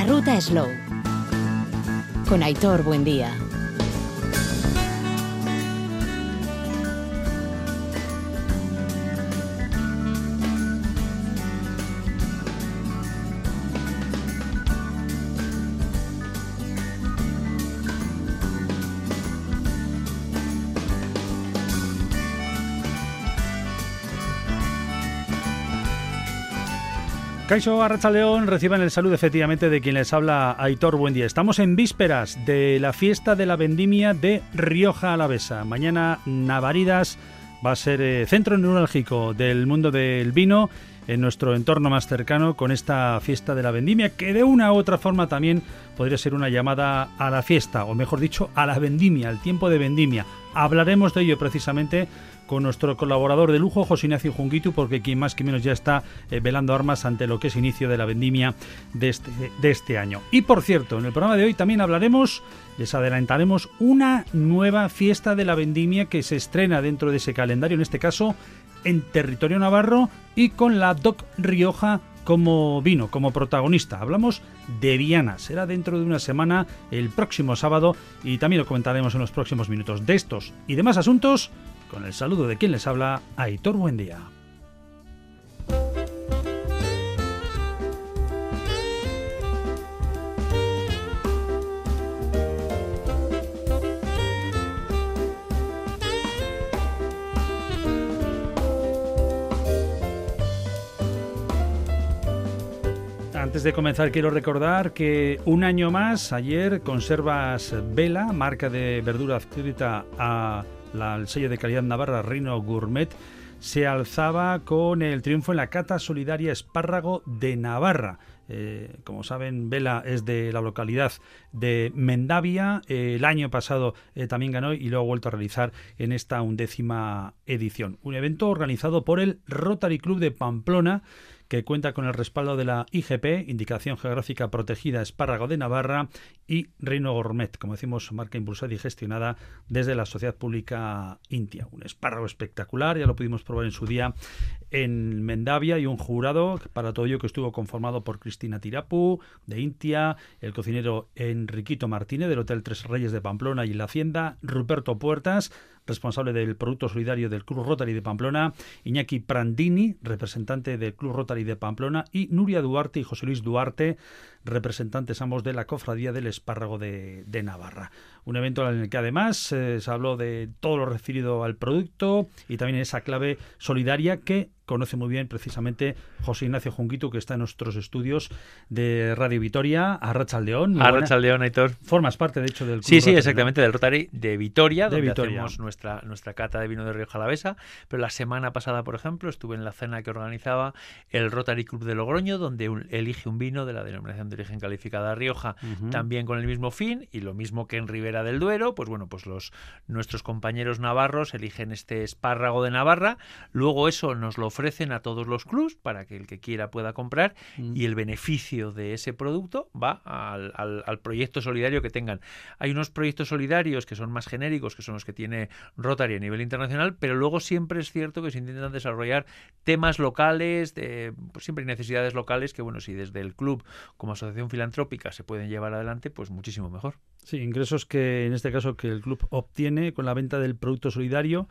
La ruta Slow. Con Aitor Buendía. Caixo León reciban el saludo efectivamente de quien les habla Aitor Buen día. Estamos en vísperas de la fiesta de la vendimia de Rioja Alavesa. Mañana Navaridas va a ser eh, centro neurálgico del mundo del vino en nuestro entorno más cercano con esta fiesta de la vendimia que de una u otra forma también podría ser una llamada a la fiesta o mejor dicho a la vendimia, al tiempo de vendimia. Hablaremos de ello precisamente con nuestro colaborador de lujo, José Ignacio Junguitu, porque quien más que menos ya está eh, velando armas ante lo que es inicio de la vendimia de este, de este año. Y por cierto, en el programa de hoy también hablaremos, les adelantaremos una nueva fiesta de la vendimia que se estrena dentro de ese calendario, en este caso en territorio navarro y con la DOC Rioja como vino, como protagonista. Hablamos de Viana. Será dentro de una semana, el próximo sábado, y también lo comentaremos en los próximos minutos. De estos y demás asuntos, con el saludo de quien les habla, Aitor Buendía. Antes de comenzar quiero recordar que un año más, ayer, Conservas Vela, marca de verdura adscrita a el sello de calidad navarra Reino Gourmet, se alzaba con el triunfo en la cata solidaria Espárrago de Navarra. Eh, como saben, Vela es de la localidad de Mendavia. el año pasado eh, también ganó y luego ha vuelto a realizar en esta undécima edición. Un evento organizado por el Rotary Club de Pamplona que cuenta con el respaldo de la IGP, Indicación Geográfica Protegida Espárrago de Navarra, y Reino Gourmet, como decimos, marca impulsada y gestionada desde la Sociedad Pública Intia. Un espárrago espectacular, ya lo pudimos probar en su día en Mendavia y un jurado para todo ello que estuvo conformado por Cristina Tirapu de Intia, el cocinero Enriquito Martínez del Hotel Tres Reyes de Pamplona y la Hacienda, Ruperto Puertas, responsable del Producto Solidario del Club Rotary de Pamplona, Iñaki Prandini, representante del Club Rotary de Pamplona, y Nuria Duarte y José Luis Duarte, representantes ambos de la Cofradía del Espárrago de, Navarra. Un evento en el que además eh, se habló de todo lo referido al producto y también esa clave solidaria que conoce muy bien precisamente José Ignacio Junquito, que está en nuestros estudios de Radio Vitoria, Arrachaldeón. Arrachaldeón, Aitor. Formas parte, de hecho, del Club Sí, sí, exactamente, del Rotary de Vitoria, de donde Vitoria. hacemos nuestra, nuestra cata de vino de Río Jalavesa. Pero la semana pasada, por ejemplo, estuve en la cena que organizaba el Rotary Club de Logroño, donde elige un vino de la denominación de origen calificada Rioja, también con el mismo fin, y lo mismo que en Ribera del Duero, pues bueno, pues los nuestros compañeros navarros eligen este espárrago de Navarra, luego eso nos lo ofrecen a todos los clubs para que el que quiera pueda comprar mm. y el beneficio de ese producto va al, al, proyecto solidario que tengan. Hay unos proyectos solidarios que son más genéricos, que son los que tiene Rotary a nivel internacional, pero luego siempre es cierto que se intentan desarrollar temas locales, de, pues siempre hay necesidades locales que, bueno, si desde el club como asociación filantrópica se pueden llevar adelante, pues muchísimo mejor. Sí, ingresos que en este caso que el club obtiene con la venta del producto solidario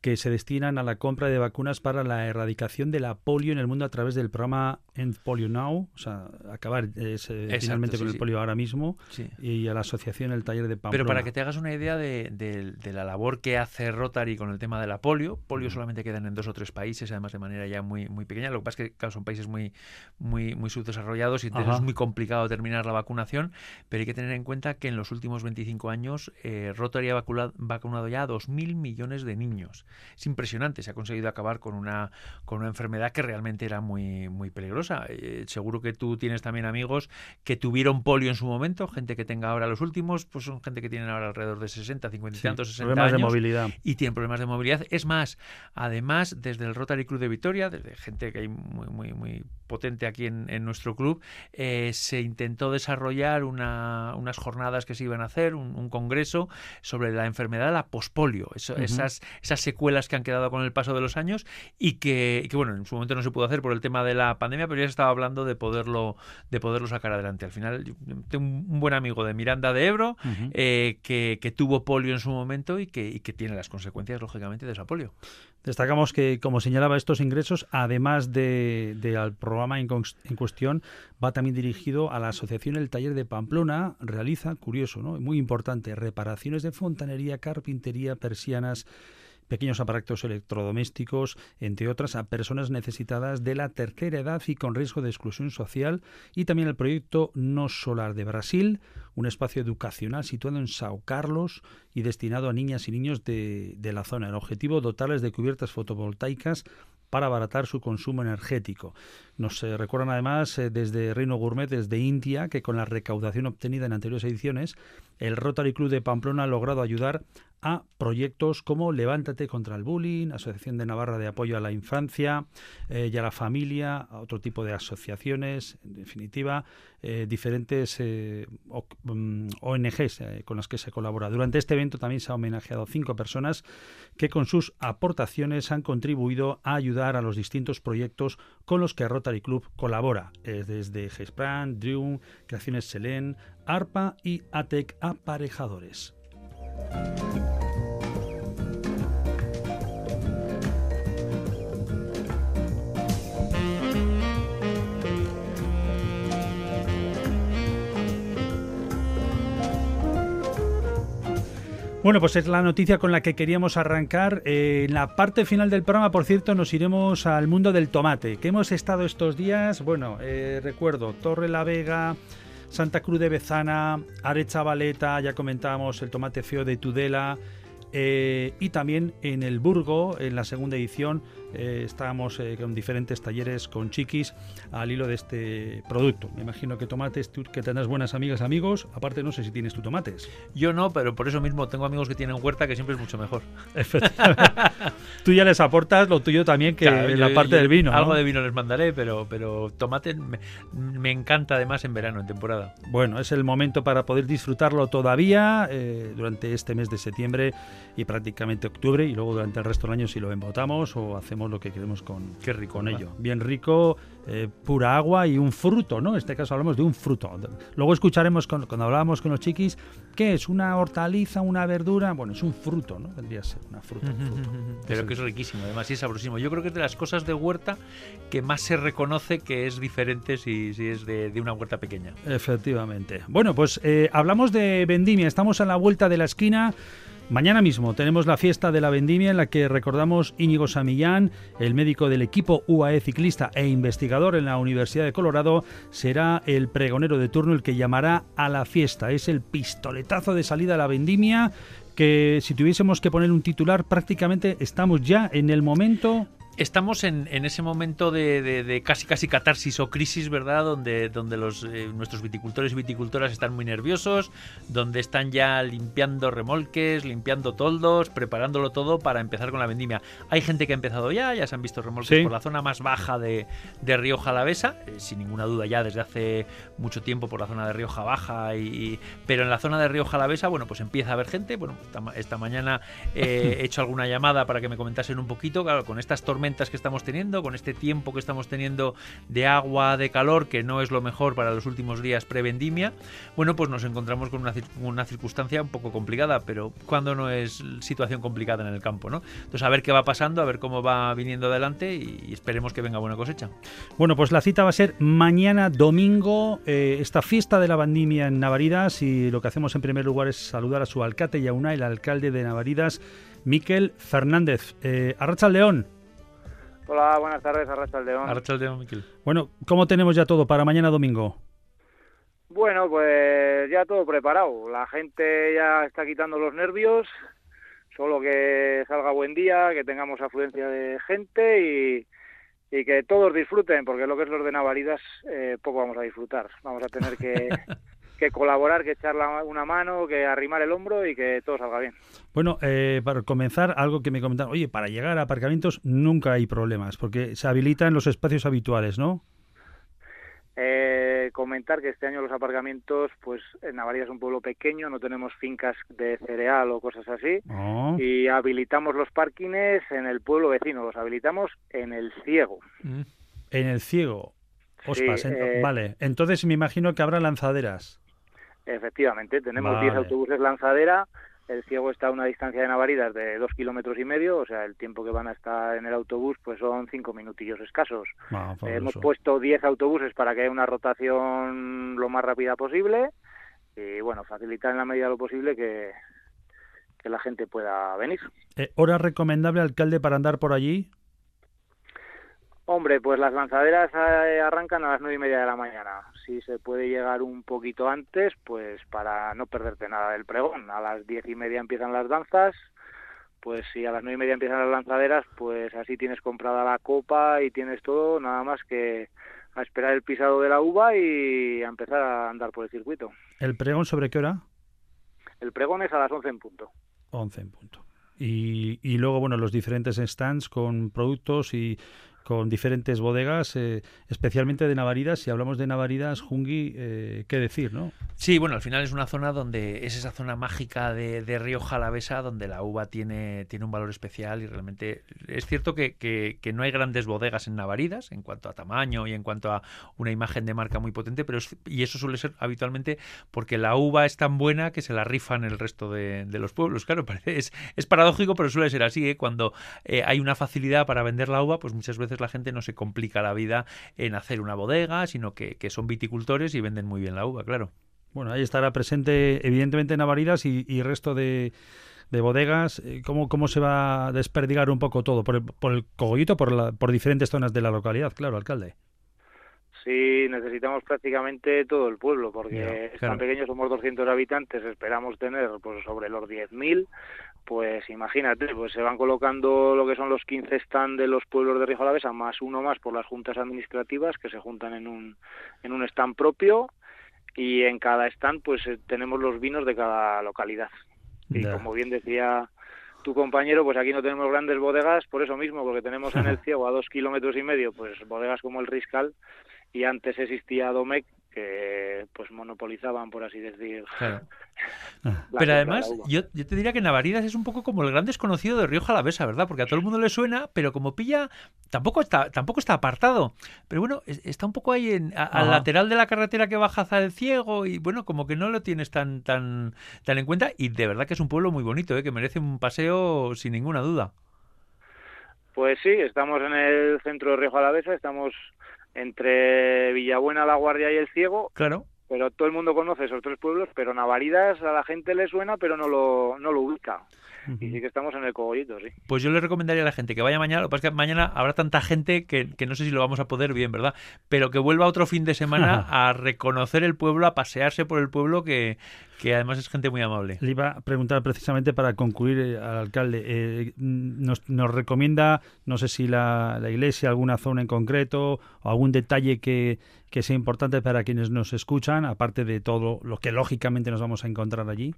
que se destinan a la compra de vacunas para la erradicación de la polio en el mundo a través del programa End Polio Now, o sea, acabar eh, finalmente con el polio ahora mismo, y a la asociación El Taller de Pamplona. Pero para que te hagas una idea de, la labor que hace Rotary con el tema de la polio, polio solamente quedan en dos o tres países, además de manera ya muy, muy pequeña, lo que pasa es que son países muy, muy, muy subdesarrollados y entonces es muy complicado terminar la vacunación, pero hay que tener en cuenta que en los últimos 25 años eh, Rotary ha vacunado, vacunado ya a 2.000 millones de niños es impresionante. Se ha conseguido acabar con una, con una enfermedad que realmente era muy, muy peligrosa. Eh, seguro que tú tienes también amigos que tuvieron polio en su momento, gente que tenga ahora los últimos, pues son gente que tienen ahora alrededor de 60, 50 y tantos, 60 problemas de movilidad. Y tienen problemas de movilidad. Es más, además, desde el Rotary Club de Vitoria, desde gente que hay muy, muy, muy potente aquí en, nuestro club, eh, se intentó desarrollar una, unas jornadas que se iban a hacer, un, congreso sobre la enfermedad la pospolio, esas, esas secuelas que han quedado con el paso de los años y que, bueno, en su momento no se pudo hacer por el tema de la pandemia, pero ya se estaba hablando de poderlo, de poderlo sacar adelante. Al final, tengo un buen amigo de Miranda de Ebro eh, que, que, tuvo polio en su momento y que, y que tiene las consecuencias, lógicamente, de esa polio. Destacamos que, como señalaba, estos ingresos, además del de, programa en, en, cuestión, va también dirigido a la asociación El Taller de Pamplona. Realiza, curioso, ¿no? muy importante, reparaciones de fontanería, carpintería, persianas, pequeños aparatos electrodomésticos, entre otras, a personas necesitadas de la tercera edad y con riesgo de exclusión social, y también el proyecto No Solar de Brasil, un espacio educacional situado en Sao Carlos y destinado a niñas y niños de, de la zona. El objetivo, dotarles de cubiertas fotovoltaicas para abaratar su consumo energético. Nos eh, recuerdan además eh, desde Reino Gourmet, desde India, que con la recaudación obtenida en anteriores ediciones, el Rotary Club de Pamplona ha logrado ayudar a proyectos como Levántate contra el Bullying, Asociación de Navarra de Apoyo a la Infancia eh, y a la Familia, a otro tipo de asociaciones, en definitiva, diferentes ONGs mm, con las que se colabora. Durante este evento también se ha homenajeado cinco personas que con sus aportaciones han contribuido a ayudar a los distintos proyectos con los que Rotary Club colabora, desde Gespran, Drew, Creaciones Selén, ARPA y ATEC Aparejadores. Bueno, pues es la noticia con la que queríamos arrancar. Eh, en la parte final del programa, por cierto, nos iremos al mundo del tomate, que hemos estado estos días, bueno, eh, recuerdo, Torre la Vega, Santa Cruz de Bezana, Arecha Valeta, ya comentábamos el tomate feo de Tudela, eh, y también en el Burgo, en la segunda edición, eh, estábamos eh, con diferentes talleres con chiquis al hilo de este producto. Me imagino que tomates, tú, que tendrás buenas amigas, amigos. Aparte, no sé si tienes tú tomates. Yo no, pero por eso mismo tengo amigos que tienen huerta, que siempre es mucho mejor. tú ya les aportas lo tuyo también, que en la parte del vino. Algo de vino les mandaré, pero, pero tomate me, encanta además en verano, en temporada. Bueno, es el momento para poder disfrutarlo todavía eh, durante este mes de septiembre y prácticamente octubre, y luego durante el resto del año si lo embotamos o hacemos lo que queremos con, Qué rico, con ello. Bien rico, eh, pura agua y un fruto, ¿no? En este caso hablamos de un fruto. Luego escucharemos cuando hablábamos con los chiquis, ¿qué es? ¿Una hortaliza, una verdura? Bueno, es un fruto, ¿no? Tendría que ser una fruta. Pero que es riquísimo, además, y es sabrosísimo. Yo creo que es de las cosas de huerta que más se reconoce que es diferente si, si es de, una huerta pequeña. Efectivamente. Bueno, pues eh, hablamos de vendimia, estamos a la vuelta de la esquina. Mañana mismo tenemos la fiesta de la vendimia en la que recordamos Íñigo Samillán, el médico del equipo UAE ciclista e investigador en la Universidad de Colorado, será el pregonero de turno el que llamará a la fiesta. Es el pistoletazo de salida a la vendimia que si tuviésemos que poner un titular prácticamente estamos ya en el momento Estamos en, ese momento de, casi casi catarsis o crisis, ¿verdad? Donde, donde los, eh, nuestros viticultores y viticultoras están muy nerviosos, donde están ya limpiando remolques, limpiando toldos, preparándolo todo para empezar con la vendimia. Hay gente que ha empezado ya, ya se han visto remolques por la zona más baja de, de Río Jalavesa, eh, sin ninguna duda ya desde hace mucho tiempo por la zona de Rioja Baja, y, pero en la zona de Río Jalavesa, bueno, pues empieza a haber gente. Bueno, esta, mañana eh, he hecho alguna llamada para que me comentasen un poquito, claro, con estas tormentas que estamos teniendo, con este tiempo que estamos teniendo de agua, de calor, que no es lo mejor para los últimos días prevendimia, bueno, pues nos encontramos con una, una circunstancia un poco complicada, pero cuando no es situación complicada en el campo, ¿no? Entonces, a ver qué va pasando, a ver cómo va viniendo adelante y esperemos que venga buena cosecha. Bueno, pues la cita va a ser mañana domingo, eh, esta fiesta de la vendimia en Navaridas y lo que hacemos en primer lugar es saludar a su alcalde y a una, el alcalde de Navaridas, Miquel Fernández. Eh, Arracha León. Hola, buenas tardes, Arrachaldeón. Arrachaldeón, Miquel. Bueno, ¿cómo tenemos ya todo para mañana domingo? Bueno, pues ya todo preparado. La gente ya está quitando los nervios, solo que salga buen día, que tengamos afluencia de gente y, y que todos disfruten, porque lo que es los de Navaridas eh, poco vamos a disfrutar. Vamos a tener que, que colaborar, que echar una mano, que arrimar el hombro y que todo salga bien. Bueno, eh, para comenzar, algo que me comentaron, oye, para llegar a aparcamientos nunca hay problemas, porque se habilitan los espacios habituales, ¿no? Eh, comentar que este año los aparcamientos, pues en Navaria es un pueblo pequeño, no tenemos fincas de cereal o cosas así, Oh. y habilitamos los parkings en el pueblo vecino, los habilitamos en el Ciego. En el ciego. Ospas, Sí, eh, vale. Entonces me imagino que habrá lanzaderas. Efectivamente, tenemos 10 Vale. autobuses lanzadera, el Ciego está a una distancia de Navaridas de dos kilómetros y medio, o sea, el tiempo que van a estar en el autobús pues son cinco minutillos escasos. Ah, Eh, hemos puesto 10 autobuses para que haya una rotación lo más rápida posible y bueno, facilitar en la medida de lo posible que, que la gente pueda venir. Eh, ¿Hora recomendable, alcalde, para andar por allí? Hombre, pues las lanzaderas eh, arrancan a las nueve y media de la mañana. Si se puede llegar un poquito antes, pues para no perderte nada del pregón. A las diez y media empiezan las danzas. Pues si a las nueve y media empiezan las lanzaderas, pues así tienes comprada la copa y tienes todo, nada más que a esperar el pisado de la uva y a empezar a andar por el circuito. ¿El pregón sobre qué hora? El pregón es a las once en punto. 11 en punto. Y, y luego, bueno, los diferentes stands con productos y con diferentes bodegas, eh, especialmente de Navaridas. Si hablamos de Navaridas, Jungi, eh, ¿qué decir, no? Sí, bueno, al final es una zona donde es esa zona mágica de, de Río Jalavesa donde la uva tiene, tiene un valor especial y realmente es cierto que, que- no hay grandes bodegas en Navaridas en cuanto a tamaño y en cuanto a una imagen de marca muy potente, pero y eso suele ser habitualmente porque la uva es tan buena que se la rifan el resto de, de los pueblos. Claro, parece, es, es paradójico, pero suele ser así. ¿eh? Cuando eh, hay una facilidad para vender la uva, pues muchas veces la gente no se complica la vida en hacer una bodega, sino que, que son viticultores y venden muy bien la uva, claro. Bueno, ahí estará presente, evidentemente, Navaridas y, y resto de, de bodegas. Eh, ¿Cómo, ¿Cómo se va a desperdigar un poco todo? ¿Por el, por el cogollito, por, la- por diferentes zonas de la localidad? Claro, alcalde. Sí, necesitamos prácticamente todo el pueblo, porque claro. tan pequeño, somos 200 habitantes, esperamos tener pues sobre los 10.000, pues imagínate, pues se van colocando lo que son los 15 stand de los pueblos de Río Jalavesa, más uno más por las juntas administrativas que se juntan en un, en un stand propio y en cada stand pues eh, tenemos los vinos de cada localidad. Y como bien decía tu compañero, pues aquí no tenemos grandes bodegas por eso mismo, porque tenemos en el ciego a dos kilómetros y medio, pues bodegas como el Riscal y antes existía Domecq que pues monopolizaban, por así decir. Claro. Pero además, yo, yo te diría que Navaridas es un poco como el gran desconocido de Río Jalavesa, ¿verdad? Porque a todo el mundo le suena, pero como pilla, tampoco está, tampoco está apartado. Pero bueno, es- está un poco ahí en, a- al lateral de la carretera que baja hacia el ciego y bueno, como que no lo tienes tan, tan, tan en cuenta. Y de verdad que es un pueblo muy bonito, ¿eh? que merece un paseo sin ninguna duda. Pues sí, estamos en el centro de Río Jalavesa, estamos entre Villabuena, La Guardia y El Ciego, Claro. pero todo el mundo conoce esos tres pueblos, pero Navaridas a la gente le suena, pero no lo, no lo ubica. Y sí que estamos en el cogollito, sí. Pues yo le recomendaría a la gente que vaya mañana. Lo que pasa es que mañana habrá tanta gente que, que no sé si lo vamos a poder bien, ¿verdad? Pero que vuelva otro fin de semana a reconocer el pueblo, a pasearse por el pueblo, que, que además es gente muy amable. Le iba a preguntar precisamente para concluir eh, al alcalde. eh, nos, nos recomienda, no sé si la, la iglesia, alguna zona en concreto o algún detalle que, que sea importante para quienes nos escuchan, aparte de todo lo que lógicamente nos vamos a encontrar allí.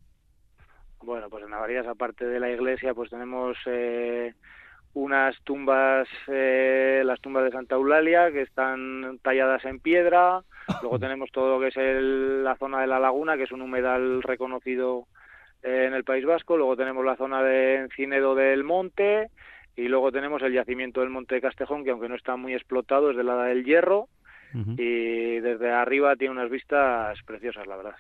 Bueno, pues en Navaridas, aparte de la iglesia, pues tenemos eh, unas tumbas, eh, las tumbas de Santa Eulalia, que están talladas en piedra. Luego tenemos todo lo que es el- la zona de la laguna, que es un humedal reconocido eh, en el País Vasco. Luego tenemos la zona de Encinedo del Monte. Y luego tenemos el yacimiento del Monte de Castejón, que aunque no está muy explotado, es de la del Hierro. Y desde arriba tiene unas vistas preciosas, la verdad.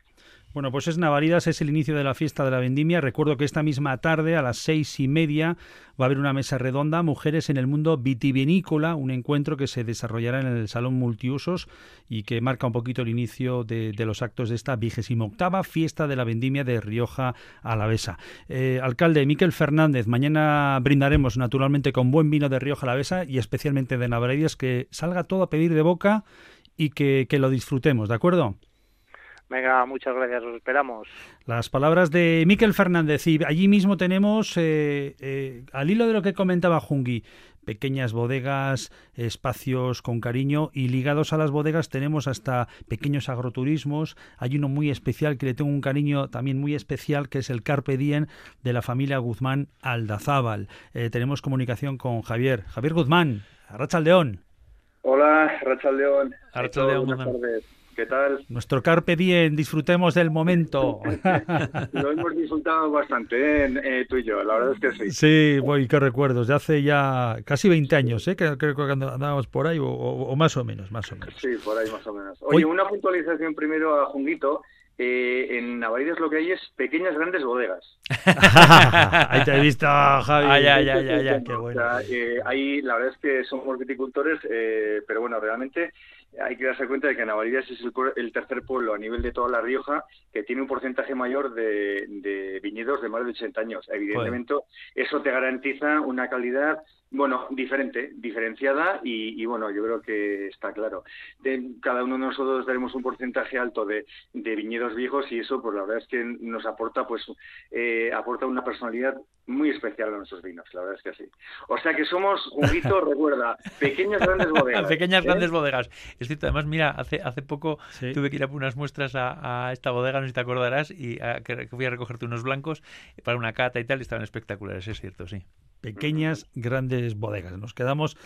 Bueno, pues es Navaridas, es el inicio de la fiesta de la vendimia. Recuerdo que esta misma tarde, a las seis y media, va a haber una mesa redonda, Mujeres en el Mundo Vitivinícola, un encuentro que se desarrollará en el Salón Multiusos y que marca un poquito el inicio de, los actos de esta vigésima octava fiesta de la vendimia de Rioja Alavesa. Eh, alcalde Miquel Fernández, mañana brindaremos naturalmente con buen vino de Rioja Alavesa y especialmente de Navaridas, que salga todo a pedir de boca y que lo disfrutemos, ¿de acuerdo? Venga, muchas gracias, os esperamos. Las palabras de Miquel Fernández. Y allí mismo tenemos, eh, eh, al hilo de lo que comentaba Jungi, pequeñas bodegas, espacios con cariño y ligados a las bodegas tenemos hasta pequeños agroturismos. Hay uno muy especial que le tengo un cariño también muy especial que es el Carpe Diem de la familia Guzmán Aldazábal. Eh, tenemos comunicación con Javier. Javier Guzmán, Arracha León. Hola, Rachel León. León, buenas tardes. ¿Qué tal? Nuestro Carpe Diem, disfrutemos del momento. Lo hemos disfrutado bastante, ¿eh? eh, tú y yo, la verdad es que sí. Sí, voy, qué recuerdos, de hace ya casi 20 años, ¿eh? creo, que andábamos por ahí, o, más o menos, más o menos. Sí, por ahí más o menos. Oye, una puntualización primero a Junguito. Eh, en Navarides lo que hay es pequeñas, grandes bodegas. ahí te he visto, Javi. Ay, ay, ay, ay, qué bueno. eh, ahí la verdad es que somos viticultores, eh, pero bueno, realmente hay que darse cuenta de que Navaridas es el, tercer pueblo a nivel de toda La Rioja que tiene un porcentaje mayor de, viñedos de más de 80 años. Evidentemente, eso te garantiza una calidad bueno, diferente, diferenciada y, bueno, yo creo que está claro. De, cada uno de nosotros daremos un porcentaje alto de, viñedos viejos y eso, pues la verdad es que nos aporta, pues, eh, aporta una personalidad muy especial a nuestros vinos, la verdad es que sí. O sea que somos, un grito, recuerda, pequeñas grandes bodegas. pequeñas ¿eh? grandes bodegas. Es cierto, además, mira, hace, hace poco tuve que ir a unas muestras a, esta bodega, no sé si te acordarás, y que, fui a recogerte unos blancos para una cata y tal, y estaban espectaculares, es cierto, sí pequeñas grandes bodegas. Nos quedamos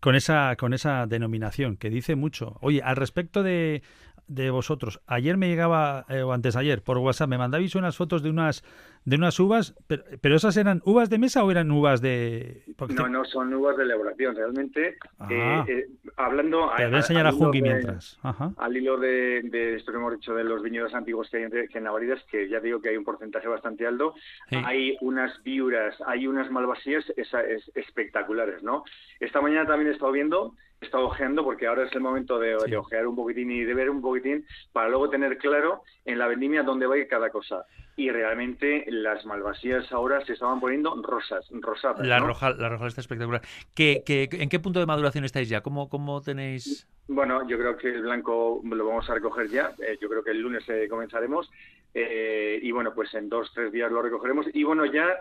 con esa con esa denominación que dice mucho. Oye, al respecto de de vosotros. Ayer me llegaba, eh, o antes ayer, por WhatsApp, me mandabais unas fotos de unas de unas uvas, pero, esas eran uvas de mesa o eran uvas de... no, no, son uvas de elaboración, realmente. Eh, eh, hablando... Te voy a enseñar a, Jungi mientras. Al hilo de, esto que hemos dicho de los viñedos antiguos que hay en Navaridas, que ya digo que hay un porcentaje bastante alto, hay unas viuras, hay unas malvasías es, espectaculares, ¿no? Esta mañana también he estado viendo estado ojeando porque ahora es el momento de, ojear un poquitín y de ver un poquitín para luego tener claro en la vendimia dónde va a ir cada cosa. Y realmente las malvasías ahora se estaban poniendo rosas, rosadas. La, roja, la roja está espectacular. ¿Qué, qué, en qué punto de maduración estáis ya? ¿Cómo, cómo tenéis...? Bueno, yo creo que el blanco lo vamos a recoger ya. Eh, yo creo que el lunes eh, comenzaremos. Eh, y bueno, pues en dos, tres días lo recogeremos. Y bueno, ya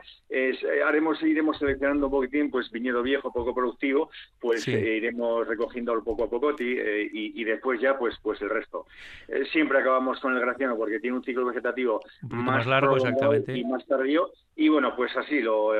haremos, iremos seleccionando un poquitín, pues viñedo viejo, poco productivo, pues iremos recogiendo poco a poco y, después ya, pues, pues el resto. siempre acabamos con el graciano porque tiene un ciclo vegetativo más, largo exactamente. y más tardío. Y bueno, pues así lo,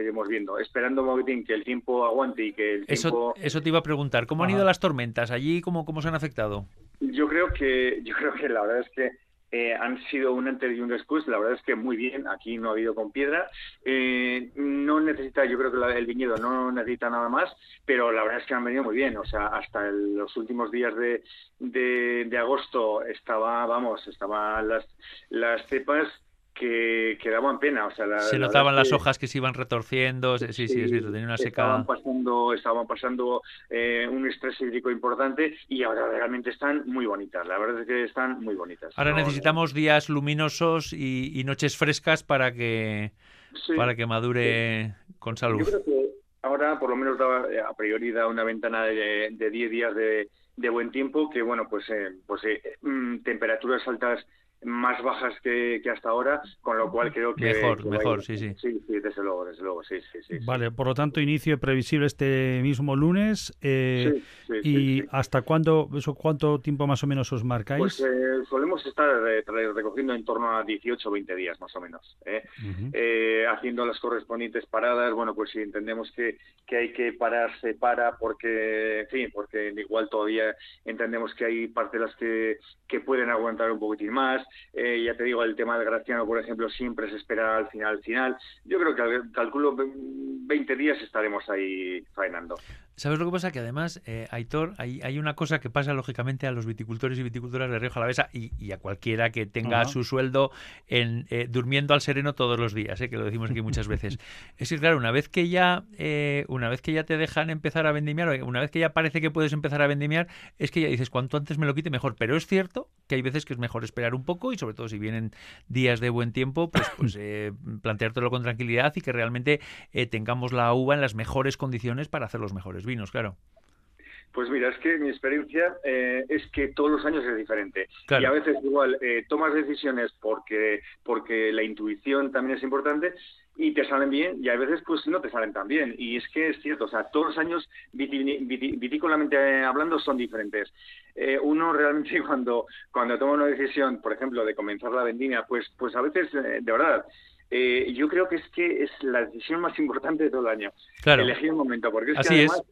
iremos viendo, esperando poquitín que el tiempo aguante y que el eso, tiempo... Eso te iba a preguntar, ¿cómo han ido las tormentas allí? ¿Cómo, ¿Cómo se han afectado? Yo creo que, yo creo que la verdad es que eh, han sido un antes y un después. La verdad es que muy bien. Aquí no ha habido con piedra. Eh, no necesita, yo creo que el viñedo no necesita nada más, pero la verdad es que han venido muy bien. O sea, hasta los últimos días de, de, agosto estaba, vamos, estaban las, las cepas que, que, daban pena. O sea, se notaban las hojas que se iban retorciendo, sí, sí, es cierto, tenía una secada. Estaban pasando, estaban pasando eh, un estrés hídrico importante y ahora realmente están muy bonitas, la verdad es que están muy bonitas. Ahora necesitamos días luminosos y, noches frescas para que, para que madure con salud. Yo creo que ahora por lo menos da, eh, a priori da una ventana de, de 10 días de, de, buen tiempo que, bueno, pues, eh, pues mm, temperaturas altas más bajas que, hasta ahora, con lo cual creo que... Mejor, mejor, sí, sí. Sí, desde luego, desde luego, sí, sí, sí. Vale, por lo tanto, inicio previsible este mismo lunes. Eh, ¿Y hasta cuándo, eso cuánto tiempo más o menos os marcáis? Pues eh, solemos estar eh, recogiendo en torno a 18 o 20 días más o menos, haciendo las correspondientes paradas. Bueno, pues si entendemos que, que hay que parar, se para, porque, en fin, porque igual todavía entendemos que hay parcelas que, que pueden aguantar un poquitín más. Eh, ya te digo, el tema del Graciano, por ejemplo, siempre se espera al final, al final. Yo creo que calculo 20 días estaremos ahí faenando. ¿Sabes lo que pasa? Que además, eh, Aitor, hay, hay, una cosa que pasa lógicamente a los viticultores y viticultoras de Rioja Alavesa y, y a cualquiera que tenga su sueldo en, eh, durmiendo al sereno todos los días, eh, que lo decimos aquí muchas veces. es que, claro, una vez que ya eh, una vez que ya te dejan empezar a vendimiar, una vez que ya parece que puedes empezar a vendimiar, es que ya dices, cuanto antes me lo quite, mejor. Pero es cierto que hay veces que es mejor esperar un poco y sobre todo si vienen días de buen tiempo, pues, pues planteártelo con tranquilidad y que realmente tengamos la uva en las mejores condiciones para hacer los mejores vinos, claro. Pues mira, es que mi experiencia eh, es que todos los años es diferente. Y a veces igual eh, tomas decisiones porque, porque la intuición también es importante y te salen bien y a veces pues no te salen tan bien. Y es que es cierto, o sea, todos los años vitícolamente hablando son diferentes. Eh, uno realmente cuando, cuando toma una decisión, por ejemplo, de comenzar la vendimia, pues, pues a veces, de verdad, eh, yo creo que es que es la decisión más importante de todo el año. Elegir un momento, porque es que además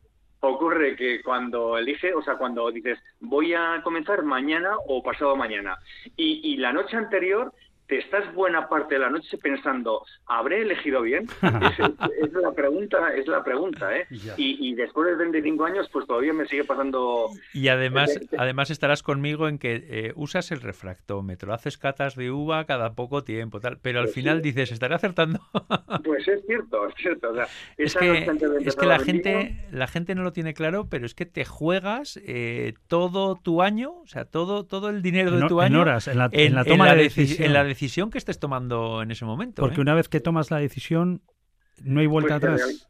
ocurre que cuando elige, o sea, cuando dices voy a comenzar mañana o pasado mañana y, y la noche anterior te estás buena parte de la noche pensando, ¿habré elegido bien? es, la pregunta, es la pregunta, ¿eh? Y, después de 25 años, pues todavía me sigue pasando... Y además, además estarás conmigo en que eh, usas el refractómetro, haces catas de uva cada poco tiempo, tal, pero al pues final dices, ¿estaré acertando? pues es cierto, es cierto. es que, es que la gente, la gente no lo tiene claro, pero es que te juegas eh, todo tu año, o sea, todo, todo el dinero de tu año... En horas, en la, toma de decisión decisión que estés tomando en ese momento. Porque ¿eh? una vez que tomas la decisión, no hay vuelta pues atrás.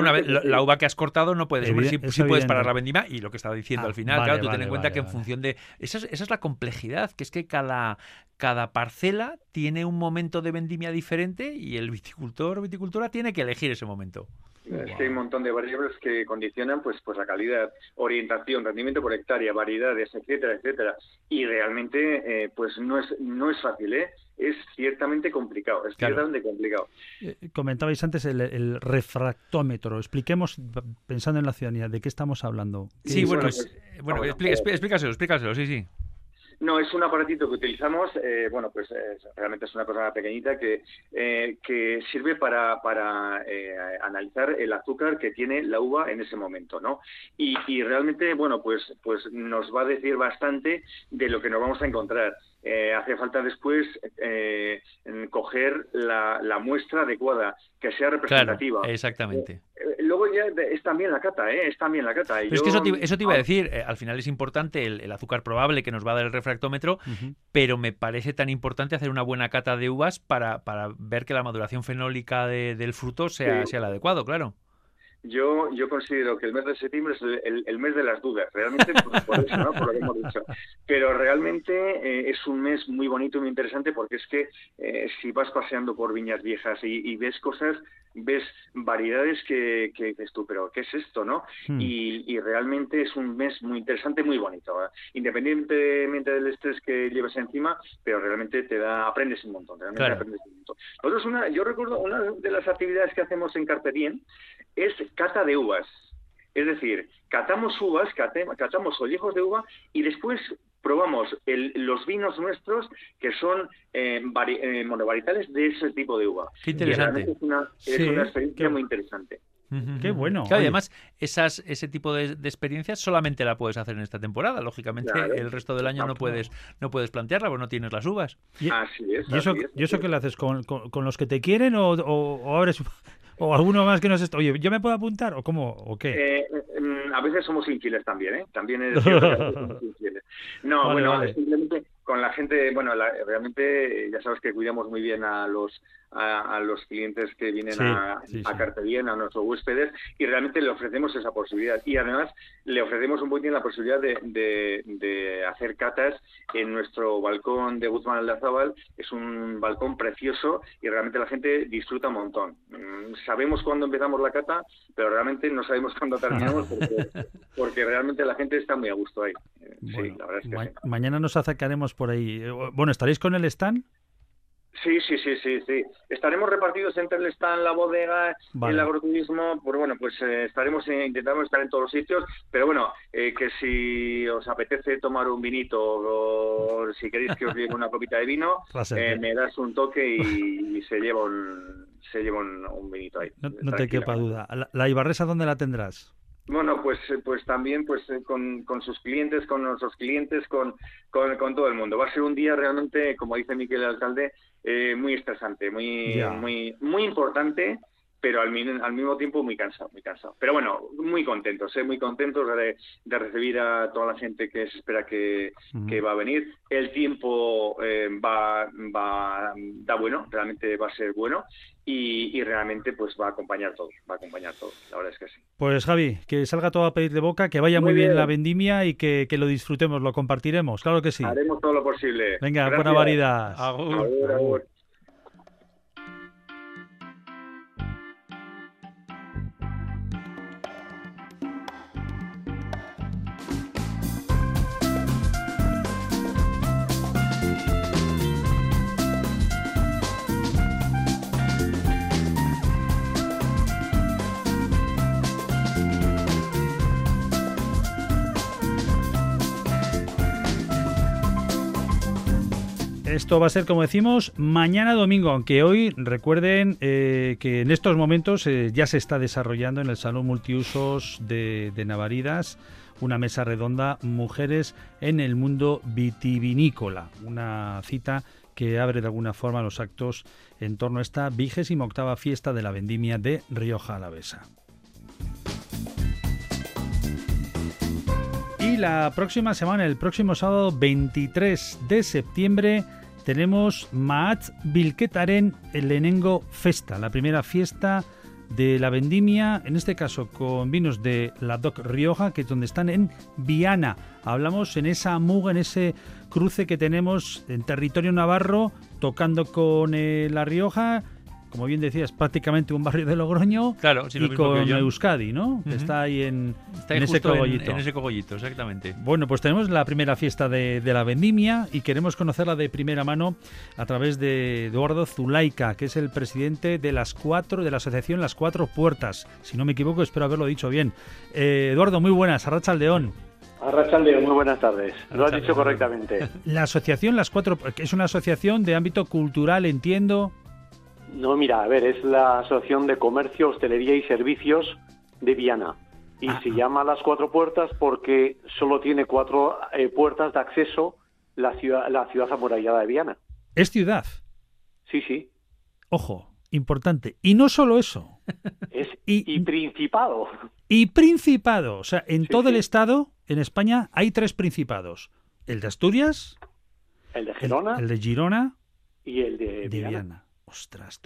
una vez, la, uva que has cortado no puedes, sí, puedes parar la vendima y lo que estaba diciendo ah, al final, claro, tú ten en cuenta que en función de... Esa es, esa es, la complejidad, que es que cada, cada parcela tiene un momento de vendimia diferente y el viticultor o viticultora tiene que elegir ese momento. Es que hay un montón de variables que condicionan pues, pues la calidad, orientación, rendimiento por hectárea, variedades, etcétera, etcétera. Y realmente eh, pues no es, no es fácil, ¿eh? es ciertamente complicado, es ciertamente complicado. Eh, comentabais antes el, refractómetro. Expliquemos, pensando en la ciudadanía, ¿de qué estamos hablando? Sí, bueno, pues, bueno, explícaselo, explícaselo, sí, sí. No, es un aparatito que utilizamos, eh, bueno, pues realmente es una cosa pequeñita que, eh, que sirve para, para eh, analizar el azúcar que tiene la uva en ese momento, ¿no? Y, y, realmente, bueno, pues, pues nos va a decir bastante de lo que nos vamos a encontrar. Hace falta después coger la, la, muestra adecuada, que sea representativa. exactamente luego ya es también la cata, ¿eh? Es también la cata. es que eso te, iba a decir, eh, al final es importante el, azúcar probable que nos va a dar el refractómetro, pero me parece tan importante hacer una buena cata de uvas para, para ver que la maduración fenólica del fruto sea, sea el adecuado, claro. Yo, yo considero que el mes de septiembre es el, mes de las dudas, realmente por, eso, ¿no? por lo que hemos dicho. Pero realmente eh, es un mes muy bonito y muy interesante porque es que eh, si vas paseando por viñas viejas y, ves cosas, ves variedades que, que, dices tú, pero ¿qué es esto? no hmm. y, realmente es un mes muy interesante, muy bonito. ¿eh? Independientemente del estrés que lleves encima, pero realmente te da, aprendes un montón. Realmente aprendes un montón. Nosotros una, yo recuerdo una de las actividades que hacemos en Carpe es cata de uvas. Es decir, catamos uvas, catamos ollejos de uva y después probamos los vinos nuestros que son eh, eh, monovarietales de ese tipo de uva. Qué interesante. Es una, experiencia muy interesante. Qué bueno. además, esas, ese tipo de, experiencias solamente la puedes hacer en esta temporada. Lógicamente, el resto del año no puedes no puedes plantearla porque no tienes las uvas. Y, así es. ¿Y eso, ¿y eso qué lo haces? ¿Con, con, los que te quieren o, o, o abres o alguno más que nos está. Oye, ¿yo me puedo apuntar o cómo o qué? Eh, mm, a veces somos infieles también, ¿eh? También es No, bueno, simplemente con la gente, bueno, realmente ya sabes que cuidamos muy bien a los a, los clientes que vienen a, a a nuestros huéspedes, y realmente le ofrecemos esa posibilidad. Y además le ofrecemos un poquito la posibilidad de, de, hacer catas en nuestro balcón de Guzmán Aldazábal. Es un balcón precioso y realmente la gente disfruta un montón. Mm, sabemos cuándo empezamos la cata, pero realmente no sabemos cuándo terminamos porque, realmente la gente está muy a gusto ahí. sí, la verdad es que mañana nos acercaremos por ahí. Eh, bueno, ¿estaréis con el stand? Sí, sí, sí, sí, sí. Estaremos repartidos entre el stand, la bodega, el agroturismo. Pues bueno, pues eh, estaremos eh, intentando estar en todos los sitios. Pero bueno, eh, que si os apetece tomar un vinito o si queréis que os lleve una copita de vino, me das un toque y, se lleva un se lleva un, vinito ahí. No, te quepa duda. ¿La, ¿La Ibarresa dónde la tendrás? Bueno, pues, eh, pues también pues eh, con, con sus clientes, con nuestros clientes, con, con, todo el mundo. Va a ser un día realmente, como dice Miquel el alcalde, eh, muy estresante, muy, muy, muy importante pero al, al, mismo tiempo muy cansado, muy cansado. Pero bueno, muy contentos, ¿eh? muy contentos de, de, recibir a toda la gente que se espera que, que va a venir. El tiempo eh, va, va, da bueno, realmente va a ser bueno y, y, realmente pues va a acompañar todo, va a acompañar todo, la verdad es que sí. Pues Javi, que salga todo a pedir de boca, que vaya muy, bien. la vendimia y que, que, lo disfrutemos, lo compartiremos, claro que sí. Haremos todo lo posible. Venga, buena variedad. Esto va a ser, como decimos, mañana domingo, aunque hoy recuerden eh, que en estos momentos eh, ya se está desarrollando en el Salón Multiusos de, de Navaridas una mesa redonda Mujeres en el Mundo Vitivinícola, una cita que abre de alguna forma los actos en torno a esta vigésima octava fiesta de la vendimia de Rioja Alavesa. Y la próxima semana, el próximo sábado 23 de septiembre, tenemos Maat Bilketaren Lenengo Festa, la primera fiesta de la vendimia, en este caso con vinos de la DOC Rioja, que es donde están en Viana. Hablamos en esa muga, en ese cruce que tenemos en territorio navarro, tocando con eh, La Rioja como bien decías, prácticamente un barrio de Logroño claro, y con Euskadi, ¿no? Está ahí en, ese cogollito. En, ese cogollito, exactamente. Bueno, pues tenemos la primera fiesta de, la vendimia y queremos conocerla de primera mano a través de Eduardo Zulaika, que es el presidente de las cuatro de la asociación Las Cuatro Puertas. Si no me equivoco, espero haberlo dicho bien. Eh, Eduardo, muy buenas, Arracha Aldeón. Arrachaldeón, muy buenas tardes. Lo has dicho correctamente. La asociación Las Cuatro, que es una asociación de ámbito cultural, entiendo. No, mira, a ver, es la Asociación de Comercio, Hostelería y Servicios de Viana. Y se llama Las Cuatro Puertas porque solo tiene cuatro eh, puertas de acceso la ciudad, la ciudad amurallada de Viana. ¿Es ciudad? Sí, sí. Ojo, importante. Y no solo eso. Es y, principado. Y principado. O sea, en todo el estado, en España, hay tres principados. El de Asturias. El de. El, de Girona. Y el de, Viana.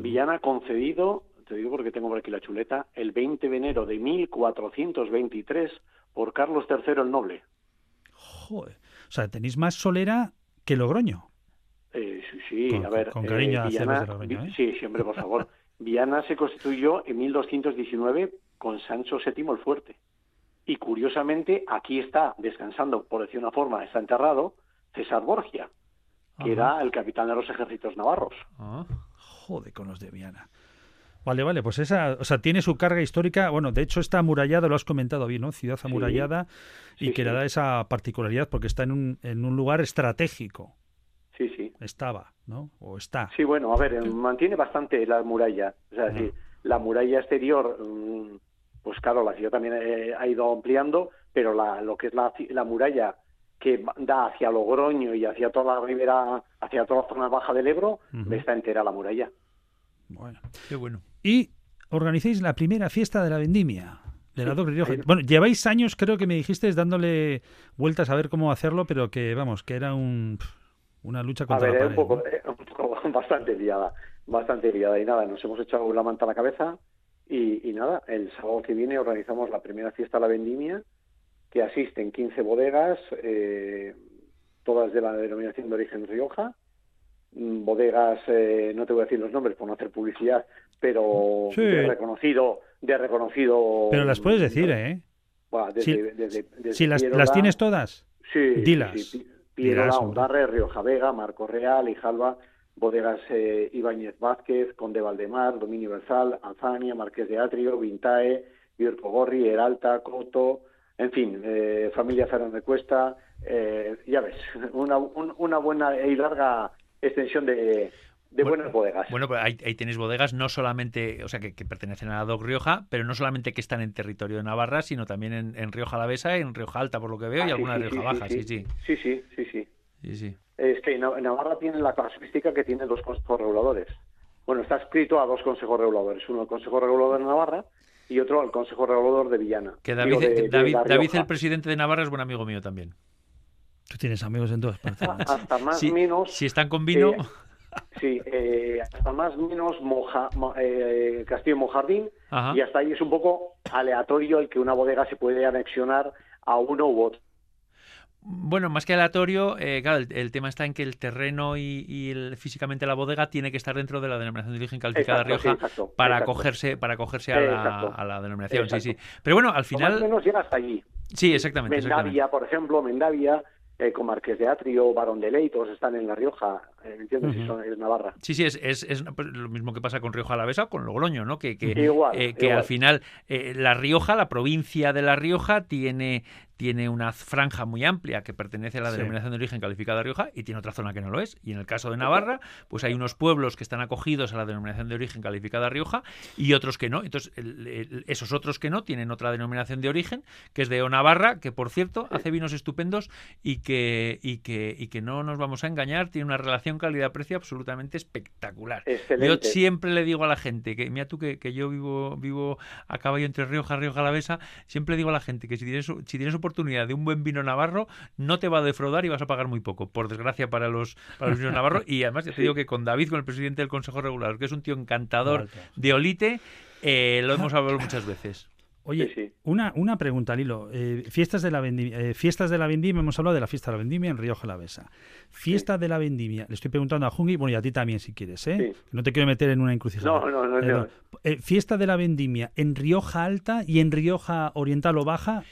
Villana concedido, te digo porque tengo por aquí la chuleta, el 20 de enero de 1423 por Carlos III el Noble. Joder. O sea, tenéis más solera que Logroño. Eh, sí, sí, a ver. Con, cariño eh, Logroño, ¿eh? Sí, siempre, por favor. Viana se constituyó en 1219 con Sancho VII el Fuerte. Y curiosamente, aquí está descansando, por decir una forma, está enterrado César Borgia, que era el capitán de los ejércitos navarros. Ah jode con los de Viana. Vale, vale, pues esa, o sea, tiene su carga histórica. Bueno, de hecho está amurallada, lo has comentado bien, ¿no? Ciudad amurallada y que le da esa particularidad porque está en un, en un lugar estratégico. Sí, sí. Estaba, ¿no? O está. Sí, bueno, a ver, mantiene bastante la muralla. O sea, sí, la muralla exterior, mm, pues claro, la ciudad también eh, ha ido ampliando, pero la, lo que es la, la muralla que da hacia Logroño y hacia toda la ribera, hacia toda la zona baja del Ebro, está entera la muralla. Bueno, qué bueno. Y organizáis la primera fiesta de la vendimia. De la Rioja. Bueno, lleváis años, creo que me dijiste, dándole vueltas a ver cómo hacerlo, pero que, vamos, que era un, una lucha contra la pared. Un poco, un poco, bastante liada, bastante liada. Y nada, nos hemos echado la manta a la cabeza y, y nada, el sábado que viene organizamos la primera fiesta de la vendimia que asisten 15 bodegas, eh, todas de la denominación de origen Rioja, mm, bodegas, eh, no te voy a decir los nombres por no hacer publicidad, pero de reconocido, de reconocido. Pero las puedes decir, ¿eh? si, las, tienes todas, sí, dilas. Sí, Piedra, Ondarre, Rioja Vega, Marco Real, Ijalba, bodegas eh, Ibáñez Vázquez, Conde Valdemar, Dominio Versal, Alzania, Marqués de Atrio, Vintae, Virgo Gorri, Heralta, Coto, en fin, eh, familia Fernández Cuesta, eh, ya ves, una, una buena y larga extensión de, buenas bodegas. Bueno, pues ahí, tenéis bodegas no solamente, o sea, que, pertenecen a la DOC Rioja, pero no solamente que están en territorio de Navarra, sino también en, en Rioja Alavesa, en Rioja Alta, por lo que veo, y ah, alguna Rioja Baja, sí sí. Sí, sí, sí, sí. Es que Navarra tiene la casuística que tiene dos consejos reguladores. Bueno, está escrito a dos consejos reguladores. Uno el Consejo Regulador de Navarra y otro al Consejo Regulador de Villana. Que David, David, el presidente de Navarra, es buen amigo mío también. Tú tienes amigos en todas partes. Hasta más o menos. Si están con vino. Eh, sí, eh, hasta más o menos Moja, eh, Castillo Mojardín. Y hasta ahí es un poco aleatorio el que una bodega se puede anexionar a uno u otro. Bueno, más que aleatorio, eh, claro, el, tema está en que el terreno y, el, físicamente la bodega tiene que estar dentro de la denominación de origen calificada Rioja para acogerse para acogerse a la, denominación. Sí, sí. Pero bueno, al final. Más o menos llega hasta allí. Sí, exactamente. Mendavia, por ejemplo, Mendavia, eh, con Marqués de Atrio, Barón de Ley, todos están en La Rioja, ¿me entiendes? es Navarra. Sí, sí, es, es, pues, lo mismo que pasa con Rioja Alavesa o con Logroño, ¿no? Que, que, eh, que al final La Rioja, la provincia de La Rioja, tiene tiene una franja muy amplia que pertenece a la denominación de origen calificada de Rioja y tiene otra zona que no lo es. Y en el caso de Navarra, pues hay unos pueblos que están acogidos a la denominación de origen calificada de Rioja y otros que no. Entonces, esos otros que no tienen otra denominación de origen, que es de O Navarra, que por cierto hace vinos estupendos y que, y que, y que no nos vamos a engañar, tiene una relación calidad-precio absolutamente espectacular. Yo siempre le digo a la gente, que mira tú que, yo vivo, vivo a caballo entre Rioja, Rioja Alavesa, siempre digo a la gente que si tienes, si tienes oportunidad de un buen vino navarro, no te va a defraudar y vas a pagar muy poco, por desgracia para los, para los vinos navarros. Y además ya te digo que con David, con el presidente del Consejo Regular, que es un tío encantador de Olite, eh, lo hemos hablado muchas veces. Oye, Una, una pregunta, Lilo. Eh, fiestas, de la vendimia, eh, fiestas de la vendimia, hemos hablado de la fiesta de la vendimia en Río Jalavesa. Fiesta de la vendimia, le estoy preguntando a Jungi, bueno, y a ti también si quieres, ¿eh? No te quiero meter en una encrucijada. No, no, no. no. fiesta de la vendimia en Rioja Alta y en Rioja Oriental o Baja,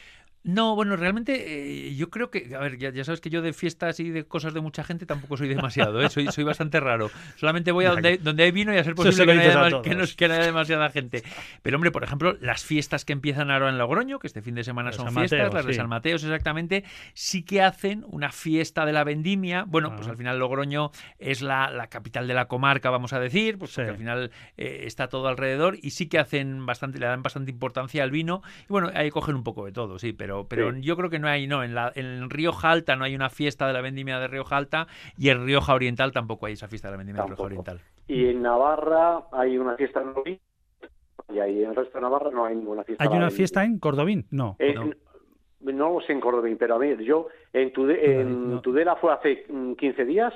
no, bueno, realmente eh, yo creo que, a ver, ya, sabes que yo de fiestas y de cosas de mucha gente tampoco soy demasiado, ¿eh? soy, soy bastante raro. Solamente voy a donde, donde hay vino y a ser posible que no, haya que, no, haya demasiada gente. Pero hombre, por ejemplo, las fiestas que empiezan ahora en Logroño, que este fin de semana son fiestas, las de San Mateo exactamente, sí que hacen una fiesta de la vendimia. Bueno, pues ah. al final Logroño es la, capital de la comarca, vamos a decir, pues al final eh, está todo alrededor y sí que hacen bastante, le dan bastante importancia al vino. Y bueno, ahí cogen un poco de todo, sí, pero pero, yo creo que no hay, no, en, la, en Rioja Alta no hay una fiesta de la vendimia de Rioja Alta y en Rioja Oriental tampoco hay esa fiesta de la vendimia de Rioja Oriental. Y en Navarra hay una fiesta en y ahí en el resto de Navarra no hay ninguna fiesta. ¿Hay una fiesta en Cordobín? No. no. no. lo sé en Cordobín, pero a ver, yo en, Tudela fue hace 15 mm, días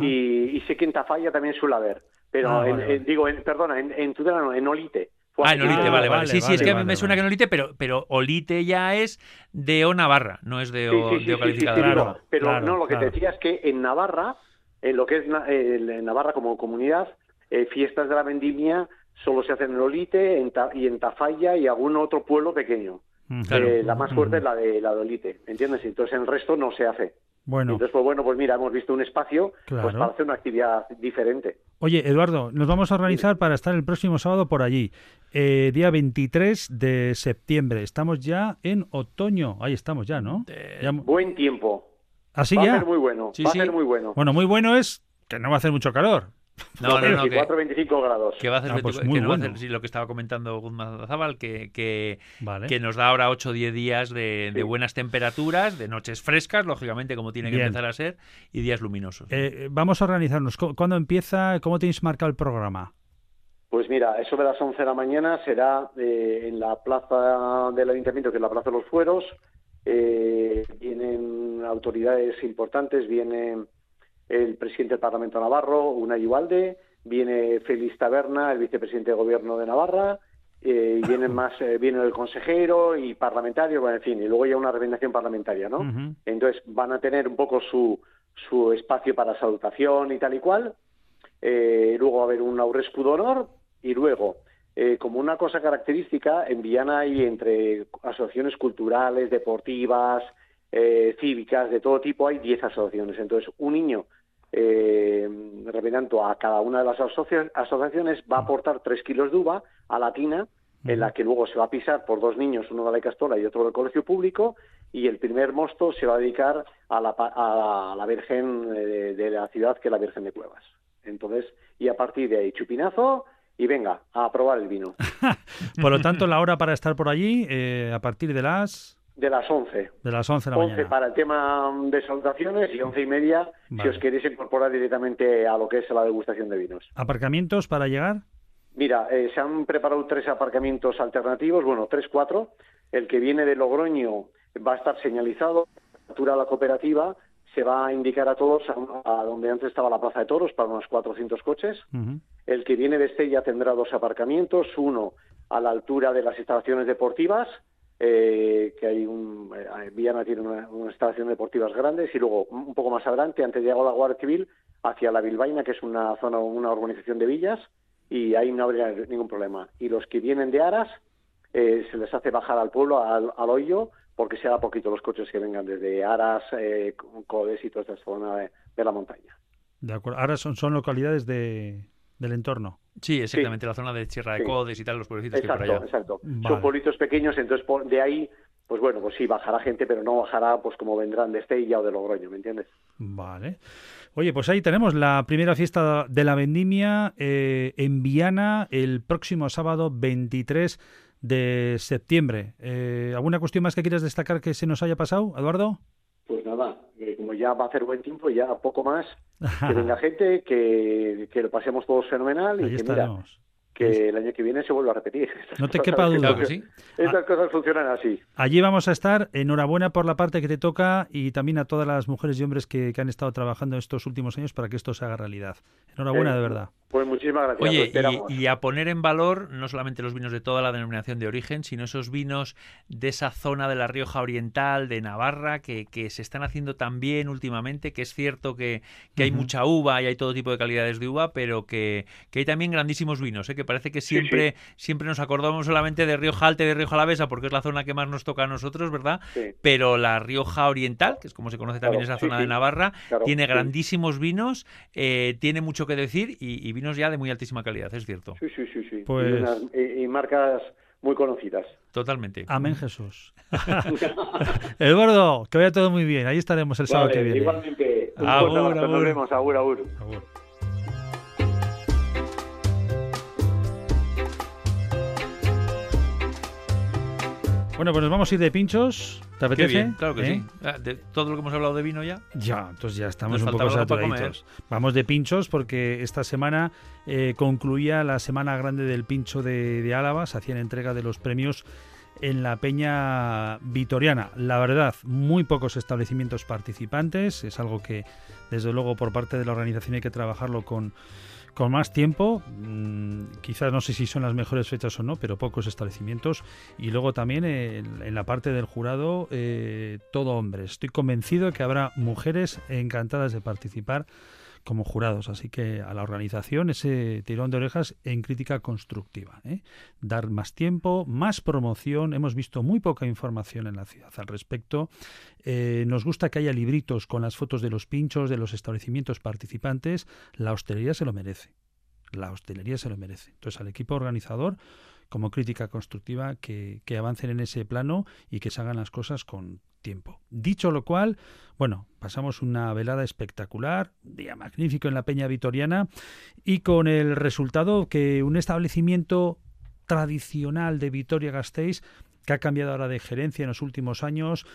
y, sé que en Tafalla también suele haber. Pero, ah, digo, perdona, en, en Tudela no, en Olite Ah, en Olite, vale, vale. Sí, sí, es que me suena que en Olite, pero, pero Olite ya es de O Navarra, no es de O, de calificada. pero no, lo que te decía es que en Navarra, en lo que es en Navarra como comunidad, eh, fiestas de la vendimia solo se hacen en Olite y en Tafalla y algún otro pueblo pequeño. Mm, eh, la más fuerte es la de la de Olite, ¿entiendes? Entonces el resto no se hace. Bueno. Entonces, pues bueno, pues mira, hemos visto un espacio pues, para hacer una actividad diferente. Oye, Eduardo, nos vamos a organizar para estar el próximo sábado por allí, eh, día 23 de septiembre. Estamos ya en otoño, ahí estamos ya, ¿no? Buen tiempo. ¿Así va ya? a ser muy bueno, va a ser muy bueno. Bueno, muy bueno es que no va a hacer mucho calor. No, no, no. 24, 25 grados. Que va a hacer, ah, pues que va a hacer sí, lo que estaba comentando Guzmán Zabal, que, que, que, nos da ahora 8 o 10 días de, de, buenas temperaturas, de noches frescas, lógicamente, como tiene que empezar a ser, y días luminosos. Eh, vamos a organizarnos. ¿Cuándo empieza? ¿Cómo tenéis marcado el programa? Pues mira, eso de las 11 de la mañana será eh, en la plaza del Ayuntamiento, que es la Plaza de los Fueros. Eh, vienen autoridades importantes, vienen el presidente del Parlamento Navarro, Unai Ubalde, viene Félix Taberna, el vicepresidente de Gobierno de Navarra, eh, vienen más, eh, viene el consejero y parlamentario, bueno, en fin, y luego ya una representación parlamentaria, ¿no? Entonces van a tener un poco su, su espacio para salutación y tal y cual. Eh, luego va a haber un aurescu de honor y luego, eh, como una cosa característica, en Viana hay entre asociaciones culturales, deportivas, cívicas, de todo tipo, hay 10 asociaciones. Entonces, un niño eh, a cada una de las asociaciones, va a aportar tres kilos de uva a la tina, en la que luego se va a pisar por dos niños, uno de la Castola y otro del colegio público, y el primer mosto se va a dedicar a la, a la Virgen eh, de, la ciudad, que es la Virgen de Cuevas. Entonces, y a partir de ahí, chupinazo, y venga, a probar el vino. por lo tanto, la hora para estar por allí, eh, a partir de las... De las 11. De las 11 de la 11 para el tema de salutaciones y once y media si os queréis incorporar directamente a lo que es la degustación de vinos. ¿Aparcamientos para llegar? Mira, eh, se han preparado tres aparcamientos alternativos, bueno, tres, cuatro. El que viene de Logroño va a estar señalizado, a altura de la cooperativa, se va a indicar a todos a, donde antes estaba la Plaza de Toros para unos 400 coches. El que viene de Estella tendrá dos aparcamientos, uno a la altura de las instalaciones deportivas eh, que hay un eh, Viana tiene una, instalación deportivas grandes y luego un poco más adelante, antes de llegar a la Guardia Civil, hacia la Bilbaina, que es una zona, una urbanización de villas, y ahí no habría ningún problema. Y los que vienen de Aras, eh, se les hace bajar al pueblo, al, hoyo, porque se haga poquito los coches que vengan desde Aras, eh, Codes y toda esta zona de, la montaña. De acuerdo. Ahora son, son localidades de, del entorno. Sí, exactamente, la zona de Sierra de Codes y tal, los pueblitos que por allá. Exacto, Son pueblitos pequeños, entonces de ahí, pues bueno, pues sí, bajará gente, pero no bajará pues como vendrán de Estella o de Logroño, ¿me entiendes? Vale. Oye, pues ahí tenemos la primera fiesta de la vendimia eh, en Viana el próximo sábado 23 de septiembre. Eh, ¿Alguna cuestión más que quieras destacar que se nos haya pasado, Eduardo? Pues nada, como ya va a hacer buen tiempo, ya poco más, que venga gente, que, que lo pasemos todos fenomenal y que mira, que el año que viene se vuelva a repetir. no te quepa duda. que sí. Estas cosas funcionan así. Allí vamos a estar. Enhorabuena por la parte que te toca y también a todas las mujeres y hombres que, han estado trabajando estos últimos años para que esto se haga realidad. Enhorabuena, de verdad. Pues muchísimas gracias. Oye, y, a poner en valor no solamente los vinos de toda la denominación de origen, sino esos vinos de esa zona de la Rioja Oriental, de Navarra, que, que se están haciendo también últimamente, que es cierto que, que hay mucha uva y hay todo tipo de calidades de uva, pero que, que hay también grandísimos vinos, ¿eh? Que parece que siempre, siempre nos acordamos solamente de Rioja Alta y de Rioja Alavesa, porque es la zona que más nos toca a nosotros, ¿verdad? Pero la Rioja Oriental, que es como se conoce también esa zona de Navarra, tiene grandísimos vinos, eh, tiene mucho que decir y, y vinos ya de muy altísima calidad, es cierto. Sí, sí, sí, sí. Pues... Y, marcas muy conocidas. Totalmente. Amén, Jesús. Eduardo, que vaya todo muy bien. Ahí estaremos el sábado que viene. Igualmente. Nos vemos. Agur, agur. Bueno, pues nos vamos a ir de pinchos. ¿Te apetece? claro que sí. ¿Eh? Ah, de todo lo que hemos hablado de vino ya. Ya, entonces ya estamos un poco saturaditos. Vamos de pinchos porque esta semana eh, concluía la semana grande del pincho de, de Álava. Se hacían entrega de los premios en la Peña Vitoriana. La verdad, muy pocos establecimientos participantes. Es algo que, desde luego, por parte de la organización hay que trabajarlo con con más tiempo, mm, quizás no sé si son las mejores fechas o no, pero pocos establecimientos. Y luego también en, la parte del jurado, eh, todo hombres. Estoy convencido que habrá mujeres encantadas de participar como jurados. Así que a la organización ese tirón de orejas en crítica constructiva. ¿eh? Dar más tiempo, más promoción. Hemos visto muy poca información en la ciudad al respecto. Eh, nos gusta que haya libritos con las fotos de los pinchos, de los establecimientos participantes. La hostelería se lo merece. La hostelería se lo merece. Entonces al equipo organizador como crítica constructiva que, que avancen en ese plano y que se hagan las cosas con tiempo. Dicho lo cual, bueno, pasamos una velada espectacular, día magnífico en la Peña Vitoriana y con el resultado que un establecimiento tradicional de Vitoria Gasteiz que ha cambiado ahora de gerencia en los últimos años,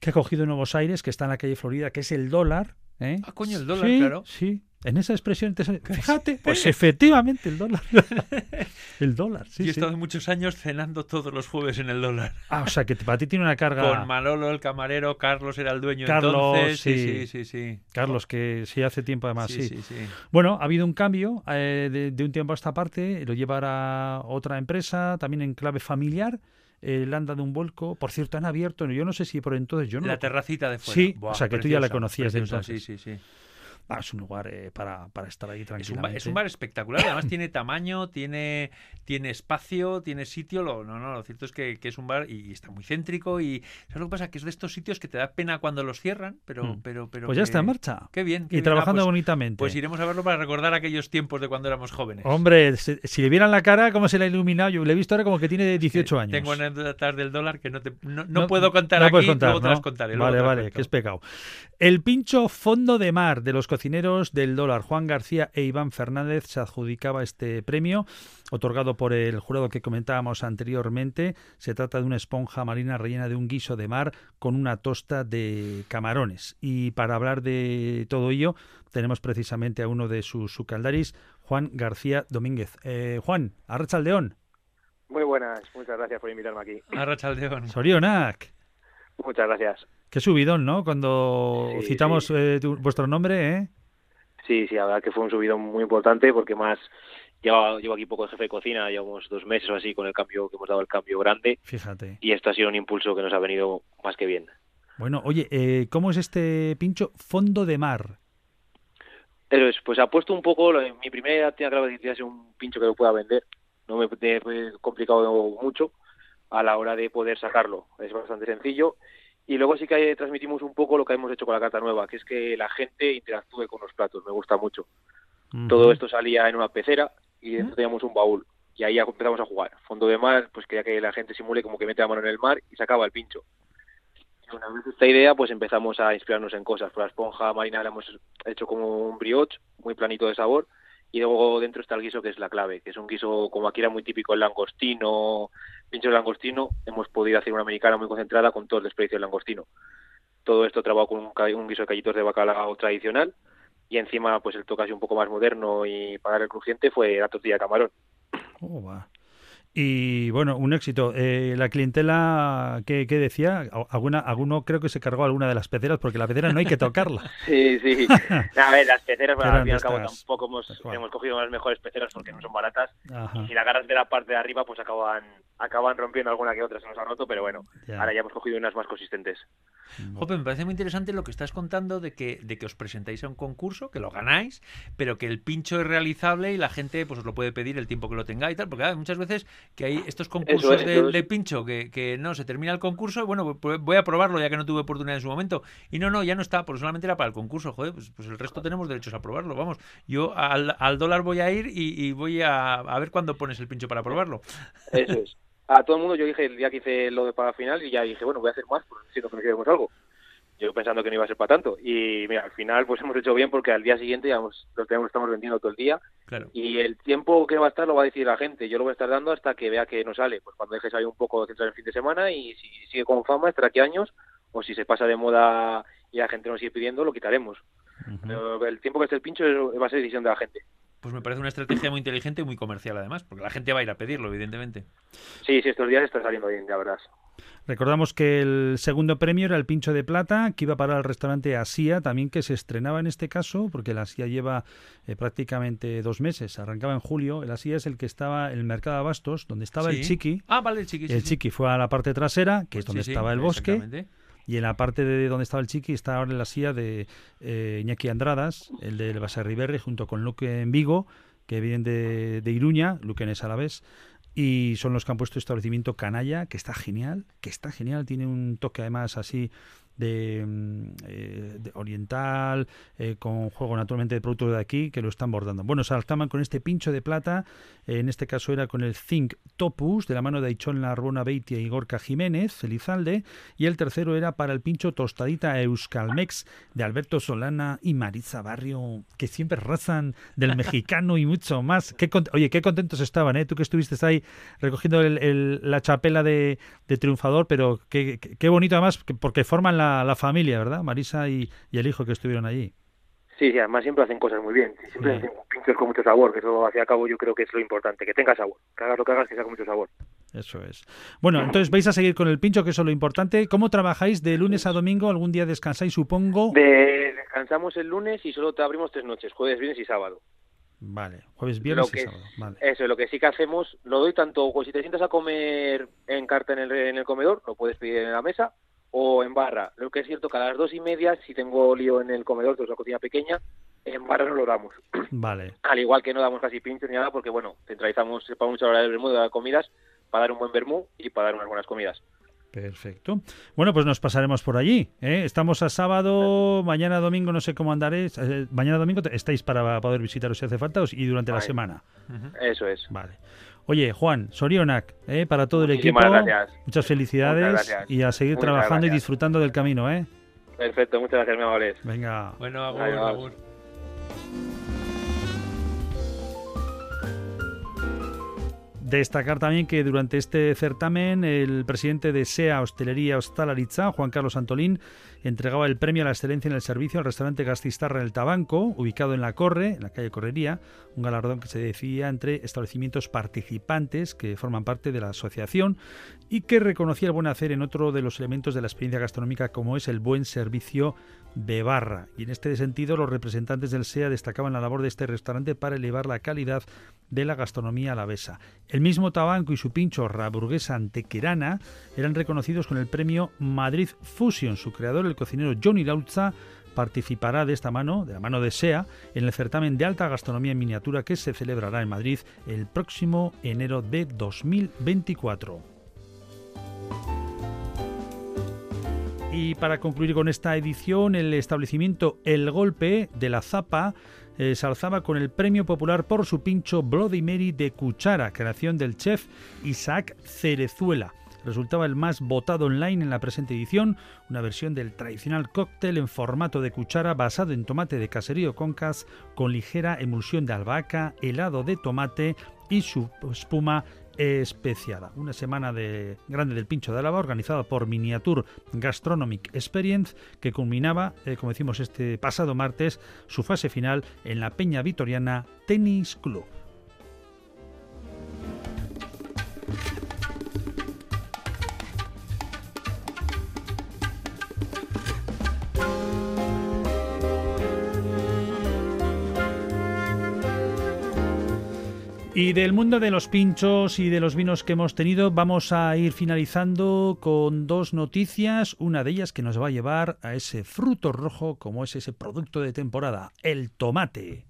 que ha cogido nuevos aires, que está en la calle Florida, que es el dólar. ¿eh? Ah, coño, el dólar, claro. Sí, en esa expresión, fíjate, pues efectivamente el dólar. el dólar, sí. Yo he estado muchos años cenando todos los jueves en el dólar. Ah, o sea que para ti tiene una carga. Con Manolo, el camarero, Carlos era el dueño Carlos, entonces. Sí, sí, sí, Carlos, que sí hace tiempo además, sí. sí. Bueno, ha habido un cambio eh, de, un tiempo a esta parte, lo llevará otra empresa, también en clave familiar. El anda de un vuelco. Por cierto, han abierto, yo no sé si por entonces yo no. La terracita de fuera. Sí, o sea que tú ya la conocías de entonces. Sí, sí, sí. Ah, es un lugar eh, para, para, estar ahí tranquilamente. Es un, bar, espectacular, además tiene tamaño, tiene, tiene espacio, tiene sitio. Lo, no, no, lo cierto es que, es un bar y, está muy céntrico. Y ¿sabes lo que pasa? Que es de estos sitios que te da pena cuando los cierran, pero. Mm. pero, pero pues ya está en marcha. Qué bien. y trabajando ah, pues, bonitamente. Pues iremos a verlo para recordar aquellos tiempos de cuando éramos jóvenes. Hombre, si, le vieran la cara, cómo se le ha iluminado. Yo le he visto ahora como que tiene 18 años. Tengo anécdotas del dólar que no, te, no, puedo contar aquí, contar, luego te las contaré. Vale, vale, que es pecado. El pincho fondo de mar de los cocineros del dólar. Juan García e Iván Fernández se adjudicaba este premio, otorgado por el jurado que comentábamos anteriormente. Se trata de una esponja marina rellena de un guiso de mar con una tosta de camarones. Y para hablar de todo ello, tenemos precisamente a uno de sus sucaldaris, Juan García Domínguez. Eh, Juan, Arrachaldeón. Muy buenas, muchas gracias por invitarme aquí. Arrachaldeón. Sorionak. Muchas gracias. Qué subidón, ¿no? Cuando citamos eh, vuestro nombre, ¿eh? Sí, sí, la verdad que fue un subidón muy importante porque más llevo, llevo aquí poco de jefe de cocina, llevamos dos meses o así con el cambio que hemos dado el cambio grande. Fíjate. Y esto ha sido un impulso que nos ha venido más que bien. Bueno, oye, eh, ¿cómo es este pincho fondo de mar? Eso es, pues ha puesto un poco, mi primera idea tenía claro que ser un pincho que lo pueda vender, no me he complicado mucho a la hora de poder sacarlo, es bastante sencillo Y luego sí que transmitimos un poco lo que hemos hecho con la carta nueva, que es que la gente interactúe con los platos, me gusta mucho. Todo esto salía en una pecera y dentro teníamos un baúl. Y ahí empezamos a jugar. Fondo de mar, pues quería que la gente simule como que mete la mano en el mar y sacaba el pincho. Y una vez esta idea, pues empezamos a inspirarnos en cosas. Por la esponja marina la hemos hecho como un brioche, muy planito de sabor. Y luego dentro está el guiso que es la clave, que es un guiso como aquí era muy típico el langostino, pincho de langostino. Hemos podido hacer una americana muy concentrada con todo el desperdicio del langostino. Todo esto trabajado con un, un guiso de callitos de bacalao tradicional y encima pues el toque un poco más moderno y para el crujiente fue la tortilla de camarón. Oh, y bueno, un éxito. Eh, la clientela, ¿qué, decía? ¿Alguna, alguno creo que se cargó alguna de las peceras, porque la pecera no hay que tocarla. sí, sí. A ver, las peceras, bueno, al fin y al cabo tampoco hemos, hemos cogido las mejores peceras porque no son baratas. Y si la agarras de la parte de arriba, pues acaban acaban rompiendo alguna que otra, se nos ha roto, pero bueno, ahora ya hemos cogido unas más consistentes. Jope, me parece muy interesante lo que estás contando de que, de que os presentáis a un concurso, que lo ganáis, pero que el pincho es realizable y la gente pues os lo puede pedir el tiempo que lo tenga y tal, porque hay muchas veces que hay estos concursos de, pincho que, que, no, se termina el concurso bueno, pues, pues voy a probarlo ya que no tuve oportunidad en su momento. Y no, no, ya no está, porque solamente era para el concurso, joder, pues, pues el resto tenemos derechos a probarlo, vamos. Yo al, al dólar voy a ir y, y voy a, a ver cuándo pones el pincho para probarlo. Eso es a todo el mundo yo dije el día que hice lo de para final y ya dije, bueno, voy a hacer más, si no queremos algo. Yo pensando que no iba a ser para tanto. Y mira, al final pues hemos hecho bien porque al día siguiente ya lo tenemos, estamos vendiendo todo el día. Y el tiempo que va a estar lo va a decir la gente. Yo lo voy a estar dando hasta que vea que no sale. Pues cuando deje salir un poco de el fin de semana y si sigue con fama estará aquí años. O si se pasa de moda y la gente nos sigue pidiendo, lo quitaremos. Pero el tiempo que esté el pincho va a ser decisión de la gente. Pues me parece una estrategia muy inteligente y muy comercial además, porque la gente va a ir a pedirlo, evidentemente. Sí, sí, estos días está saliendo bien, la verdad. Recordamos que el segundo premio era el pincho de plata, que iba para el restaurante Asia, también que se estrenaba en este caso, porque el Asia lleva eh, prácticamente dos meses, arrancaba en julio. El Asia es el que estaba en el mercado de Abastos, donde estaba el Chiqui. Ah, vale, el Chiqui. el Chiqui fue a la parte trasera, que es pues donde estaba el bosque. Y en la parte de donde estaba el Chiqui está ahora en la silla de eh, Iñaki Andradas, el del Basarriberri, junto con Luque en Vigo, que vienen de, de Iruña, Luque en vez y son los que han puesto establecimiento Canalla, que está genial, que está genial, tiene un toque además así Mm, eh, de, oriental, eh, con juego naturalmente de productos de aquí, que lo están bordando. Bueno, se alzaban con este pincho de plata, en este caso era con el Zinc Topus, de la mano de Aichon Larbona Beitia y Gorka Jiménez, Felizalde, y el tercero era para el pincho Tostadita Euskalmex, de Alberto Solana y Maritza Barrio, que siempre razan del mexicano y mucho más. Qué Oye, qué contentos estaban, ¿eh? Tú que estuviste ahí recogiendo la chapela de, triunfador, pero qué, qué bonito además, porque forman la la, familia, ¿verdad? Marisa y, el hijo que estuvieron allí. Sí, sí, además siempre hacen cosas muy bien. Siempre hacen pinchos con mucho sabor, que eso hacia cabo yo creo que es lo importante, que tenga sabor. Que hagas lo que hagas, que sea con mucho sabor. Eso es. Bueno, entonces vais a seguir con el pincho, que eso es lo importante. ¿Cómo trabajáis de lunes a domingo? ¿Algún día descansáis, supongo? descansamos el lunes y solo te abrimos tres noches, jueves, viernes y sábado. Vale, jueves, viernes y sábado. Vale. Eso es lo que sí que hacemos. Lo doy tanto, pues si te sientas a comer en carta en el, en el comedor, lo puedes pedir en la mesa, o en barra. Lo que es cierto que a las dos y media, si tengo lío en el comedor, que es una cocina pequeña, en barra no lo damos. Vale. Al igual que no damos casi pinchos ni nada, porque bueno, centralizamos para mucha hora del vermú de las comidas, para dar un buen vermú y para dar unas buenas comidas. Perfecto. Bueno, pues nos pasaremos por allí. ¿eh? Estamos a sábado, mañana domingo, no sé cómo andaréis. Eh, mañana domingo estáis para poder visitaros si hace falta y durante la semana. Eso es. Vale. Oye, Juan, Sorionak, ¿eh? para todo el equipo. Muchas felicidades y a seguir trabajando y disfrutando del camino. ¿eh? Perfecto, muchas gracias, mi amable. Venga. Bueno, agur, Destacar también que durante este certamen el presidente de SEA Hostelería Hostalaritza, Juan Carlos Antolín, entregaba el premio a la excelencia en el servicio al restaurante Gastistarra el Tabanco, ubicado en la Corre, en la calle Correría, un galardón que se decía entre establecimientos participantes que forman parte de la asociación y que reconocía el buen hacer en otro de los elementos de la experiencia gastronómica como es el buen servicio de barra. Y en este sentido los representantes del SEA destacaban la labor de este restaurante para elevar la calidad de la gastronomía alavesa. El mismo Tabanco y su pincho Raburguesa Antequerana eran reconocidos con el premio Madrid Fusion. Su creador, el cocinero Johnny Lautza, participará de esta mano, de la mano de SEA, en el certamen de alta gastronomía en miniatura que se celebrará en Madrid el próximo enero de 2024. Y para concluir con esta edición, el establecimiento El Golpe de la Zapa eh, se alzaba con el premio popular por su pincho Bloody Mary de cuchara, creación del chef Isaac Cerezuela resultaba el más votado online en la presente edición, una versión del tradicional cóctel en formato de cuchara basado en tomate de caserío concas con ligera emulsión de albahaca, helado de tomate y su espuma especiada. Una semana de grande del pincho de Álava organizada por Miniature Gastronomic Experience que culminaba, eh, como decimos este pasado martes, su fase final en la Peña Vitoriana Tennis Club. Y del mundo de los pinchos y de los vinos que hemos tenido, vamos a ir finalizando con dos noticias. Una de ellas que nos va a llevar a ese fruto rojo, como es ese producto de temporada, el tomate.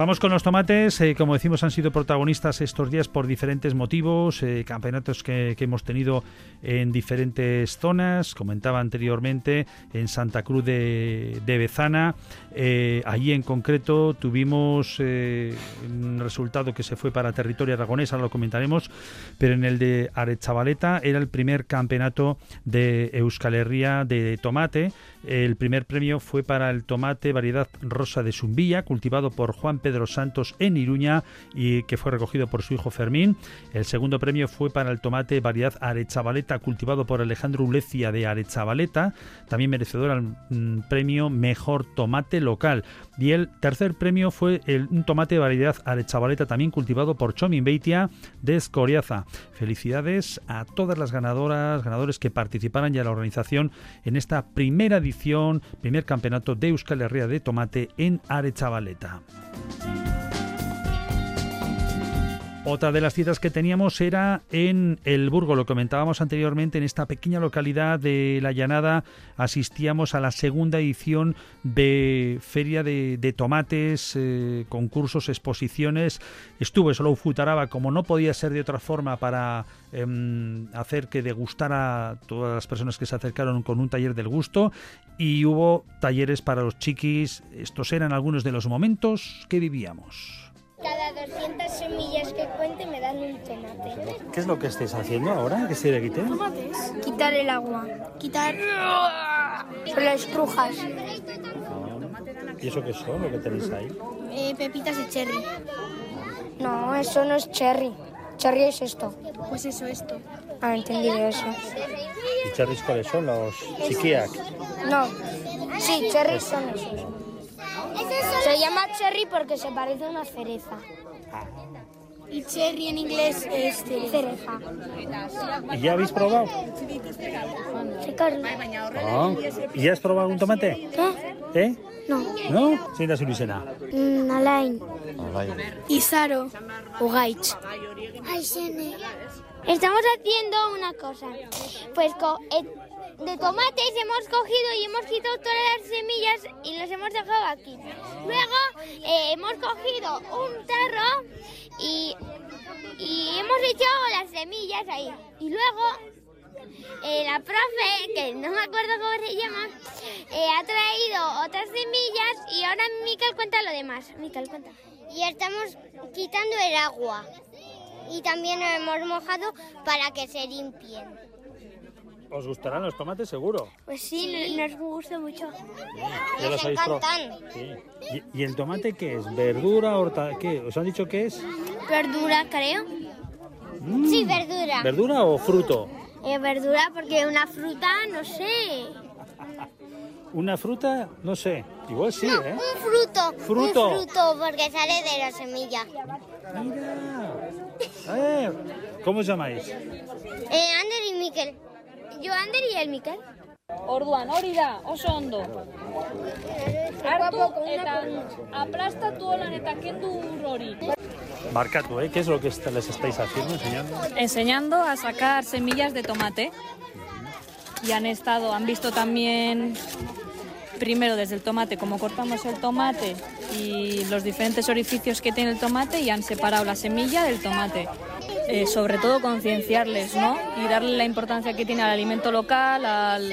Vamos con los tomates. Eh, como decimos, han sido protagonistas estos días por diferentes motivos. Eh, campeonatos que, hemos tenido en diferentes zonas. Comentaba anteriormente en Santa Cruz de, Bezana. Eh, allí en concreto tuvimos un resultado que se fue para territorio aragonés, ahora lo comentaremos. Pero en el de Arechavaleta era el primer campeonato de Euskal Herria de tomate. El primer premio fue para el tomate variedad rosa de Zumbilla, cultivado por Juan Pedro Santos en Iruña y que fue recogido por su hijo Fermín. El segundo premio fue para el tomate variedad Arechavaleta cultivado por Alejandro Ulecia de Arechavaleta, también merecedor al mm, premio Mejor Tomate Local. Y el tercer premio fue el, un tomate variedad Arechavaleta también cultivado por Chomin Beitia de Escoriaza. Felicidades a todas las ganadoras, ganadores que participaran ya en la organización en esta primera edición, primer campeonato de Euskal Herria de tomate en Arechavaleta. Otra de las citas que teníamos era en El Burgo, lo comentábamos anteriormente, en esta pequeña localidad de La Llanada asistíamos a la segunda edición de Feria de, Tomates, eh, concursos, exposiciones. Estuve solo Futaraba, como no podía ser de otra forma, para em, hacer que degustara a todas las personas que se acercaron con un taller del gusto y hubo talleres para los chiquis. Estos eran algunos de los momentos que vivíamos. Cada 200 semillas que cuente me dan un tomate. ¿Qué es lo que estáis haciendo ahora? ¿Qué se le quite? Tomates. Quitar el agua. Quitar las estrujas. ¿Y eso qué son, lo que tenéis ahí? Eh, pepitas de cherry. No, eso no es cherry. Cherry es esto. Pues eso, esto. Ah, entendido eso. ¿Y cherries cuáles son? ¿Los chiquiac? No. Sí, cherries son esos. Se llama cherry porque se parece a una cereza. Y cherry en inglés es cereza. ¿Y ya habéis probado? Sí, Carlos. Ah, ¿Y ya has probado un tomate? ¿Eh? ¿Eh? No. ¿No? La solución. Mm, Alain. Y Saro. Ugaich. Ay, Estamos haciendo una cosa. Pues de tomates hemos cogido y hemos quitado todas las semillas y las hemos dejado aquí. Luego eh, hemos cogido un tarro y, hemos echado las semillas ahí. Y luego eh, la profe, que no me acuerdo cómo se llama, eh, ha traído otras semillas y ahora Mical cuenta lo demás. Mical cuenta. Y estamos quitando el agua y también lo hemos mojado para que se limpien. ¿Os gustarán los tomates seguro? Pues sí, nos gusta mucho. nos encantan. ¿Y, el tomate qué es? ¿Verdura, horta? ¿Qué? ¿Os han dicho qué es? Verdura, creo. Mm. Sí, verdura. ¿Verdura o fruto? Eh, verdura, porque una fruta, no sé. ¿Una fruta? No sé. Igual sí, ¿eh? Un fruto. ¿Fruto? Un fruto, porque sale de la semilla. Mira. Eh, ¿Cómo os llamáis? Eh, Ander y Miquel. Joander y el Mikel. Orduan, hori da, oso ondo. Hartu eta aplastatu holan eta kendu hori. Marcato, ¿eh? ¿qué es lo que les estáis haciendo, enseñando? Enseñando a sacar semillas de tomate. Y han estado, han visto también primero desde el tomate, cómo cortamos el tomate y los diferentes orificios que tiene el tomate y han separado la semilla del tomate. Eh, sobre todo concienciarles, ¿no? Y darle la importancia que tiene al alimento local, al,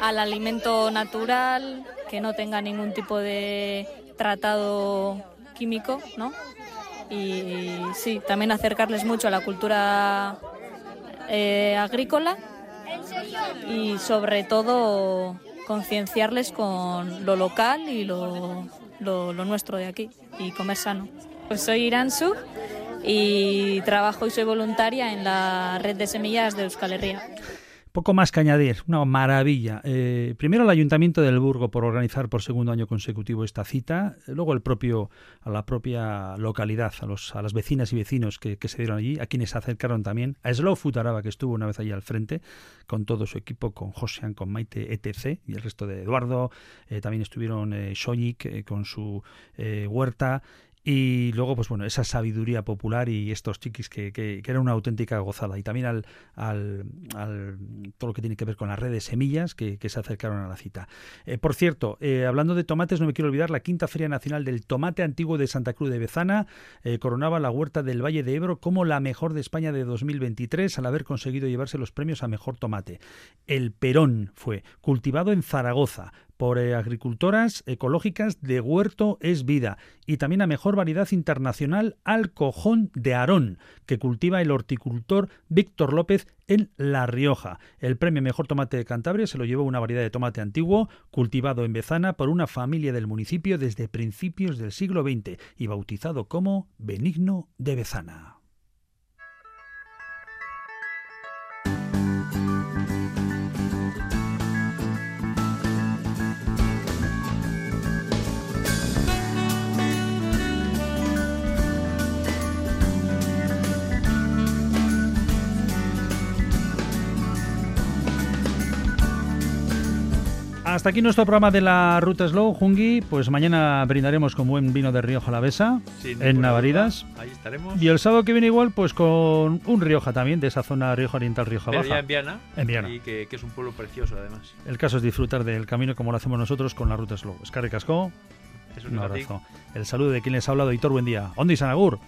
al alimento natural, que no tenga ningún tipo de tratado químico, ¿no? Y sí, también acercarles mucho a la cultura eh, agrícola y sobre todo concienciarles con lo local y lo, lo, lo, nuestro de aquí y comer sano. Pues soy Iransu y trabajo y soy voluntaria en la red de semillas de Euskal Herria. Poco más que añadir, una maravilla. Eh, primero el Ayuntamiento del Burgo por organizar por segundo año consecutivo esta cita, luego el propio, a la propia localidad, a, los, a las vecinas y vecinos que, se dieron allí, a quienes se acercaron también, a Slow Futaraba que estuvo una vez allí al frente, con todo su equipo, con Josean, con Maite, etc., y el resto de Eduardo, eh, también estuvieron eh, eh con su huerta, y luego, pues bueno, esa sabiduría popular y estos chiquis que, que, eran una auténtica gozada. Y también al, al, todo lo que tiene que ver con las redes de semillas que, se acercaron a la cita. Eh, por cierto, eh, hablando de tomates, no me quiero olvidar, la quinta Feria Nacional del Tomate Antiguo de Santa Cruz de Bezana eh, coronaba la huerta del Valle de Ebro como la mejor de España de 2023 al haber conseguido llevarse los premios a mejor tomate. El Perón fue cultivado en Zaragoza, por eh, agricultoras ecológicas de Huerto es Vida y también a mejor variedad internacional al cojón de Arón que cultiva el horticultor Víctor López en La Rioja. El premio Mejor Tomate de Cantabria se lo llevó una variedad de tomate antiguo cultivado en Bezana por una familia del municipio desde principios del siglo XX y bautizado como Benigno de Bezana. Hasta aquí nuestro programa de la Ruta Slow, Jungi. Pues mañana brindaremos con buen vino de Rioja Alavesa en Navaridas. Ahí estaremos. Y el sábado que viene igual, pues con un Rioja también, de esa zona Rioja Oriental, Rioja Pero Baja. Ya en Viana. En Viana. Y que, es un pueblo precioso además. El caso es disfrutar del camino como lo hacemos nosotros con la Ruta Slow. Escarre Casco. un, abrazo. El saludo de quien les ha hablado, Hitor, buen día. Ondi Sanagur.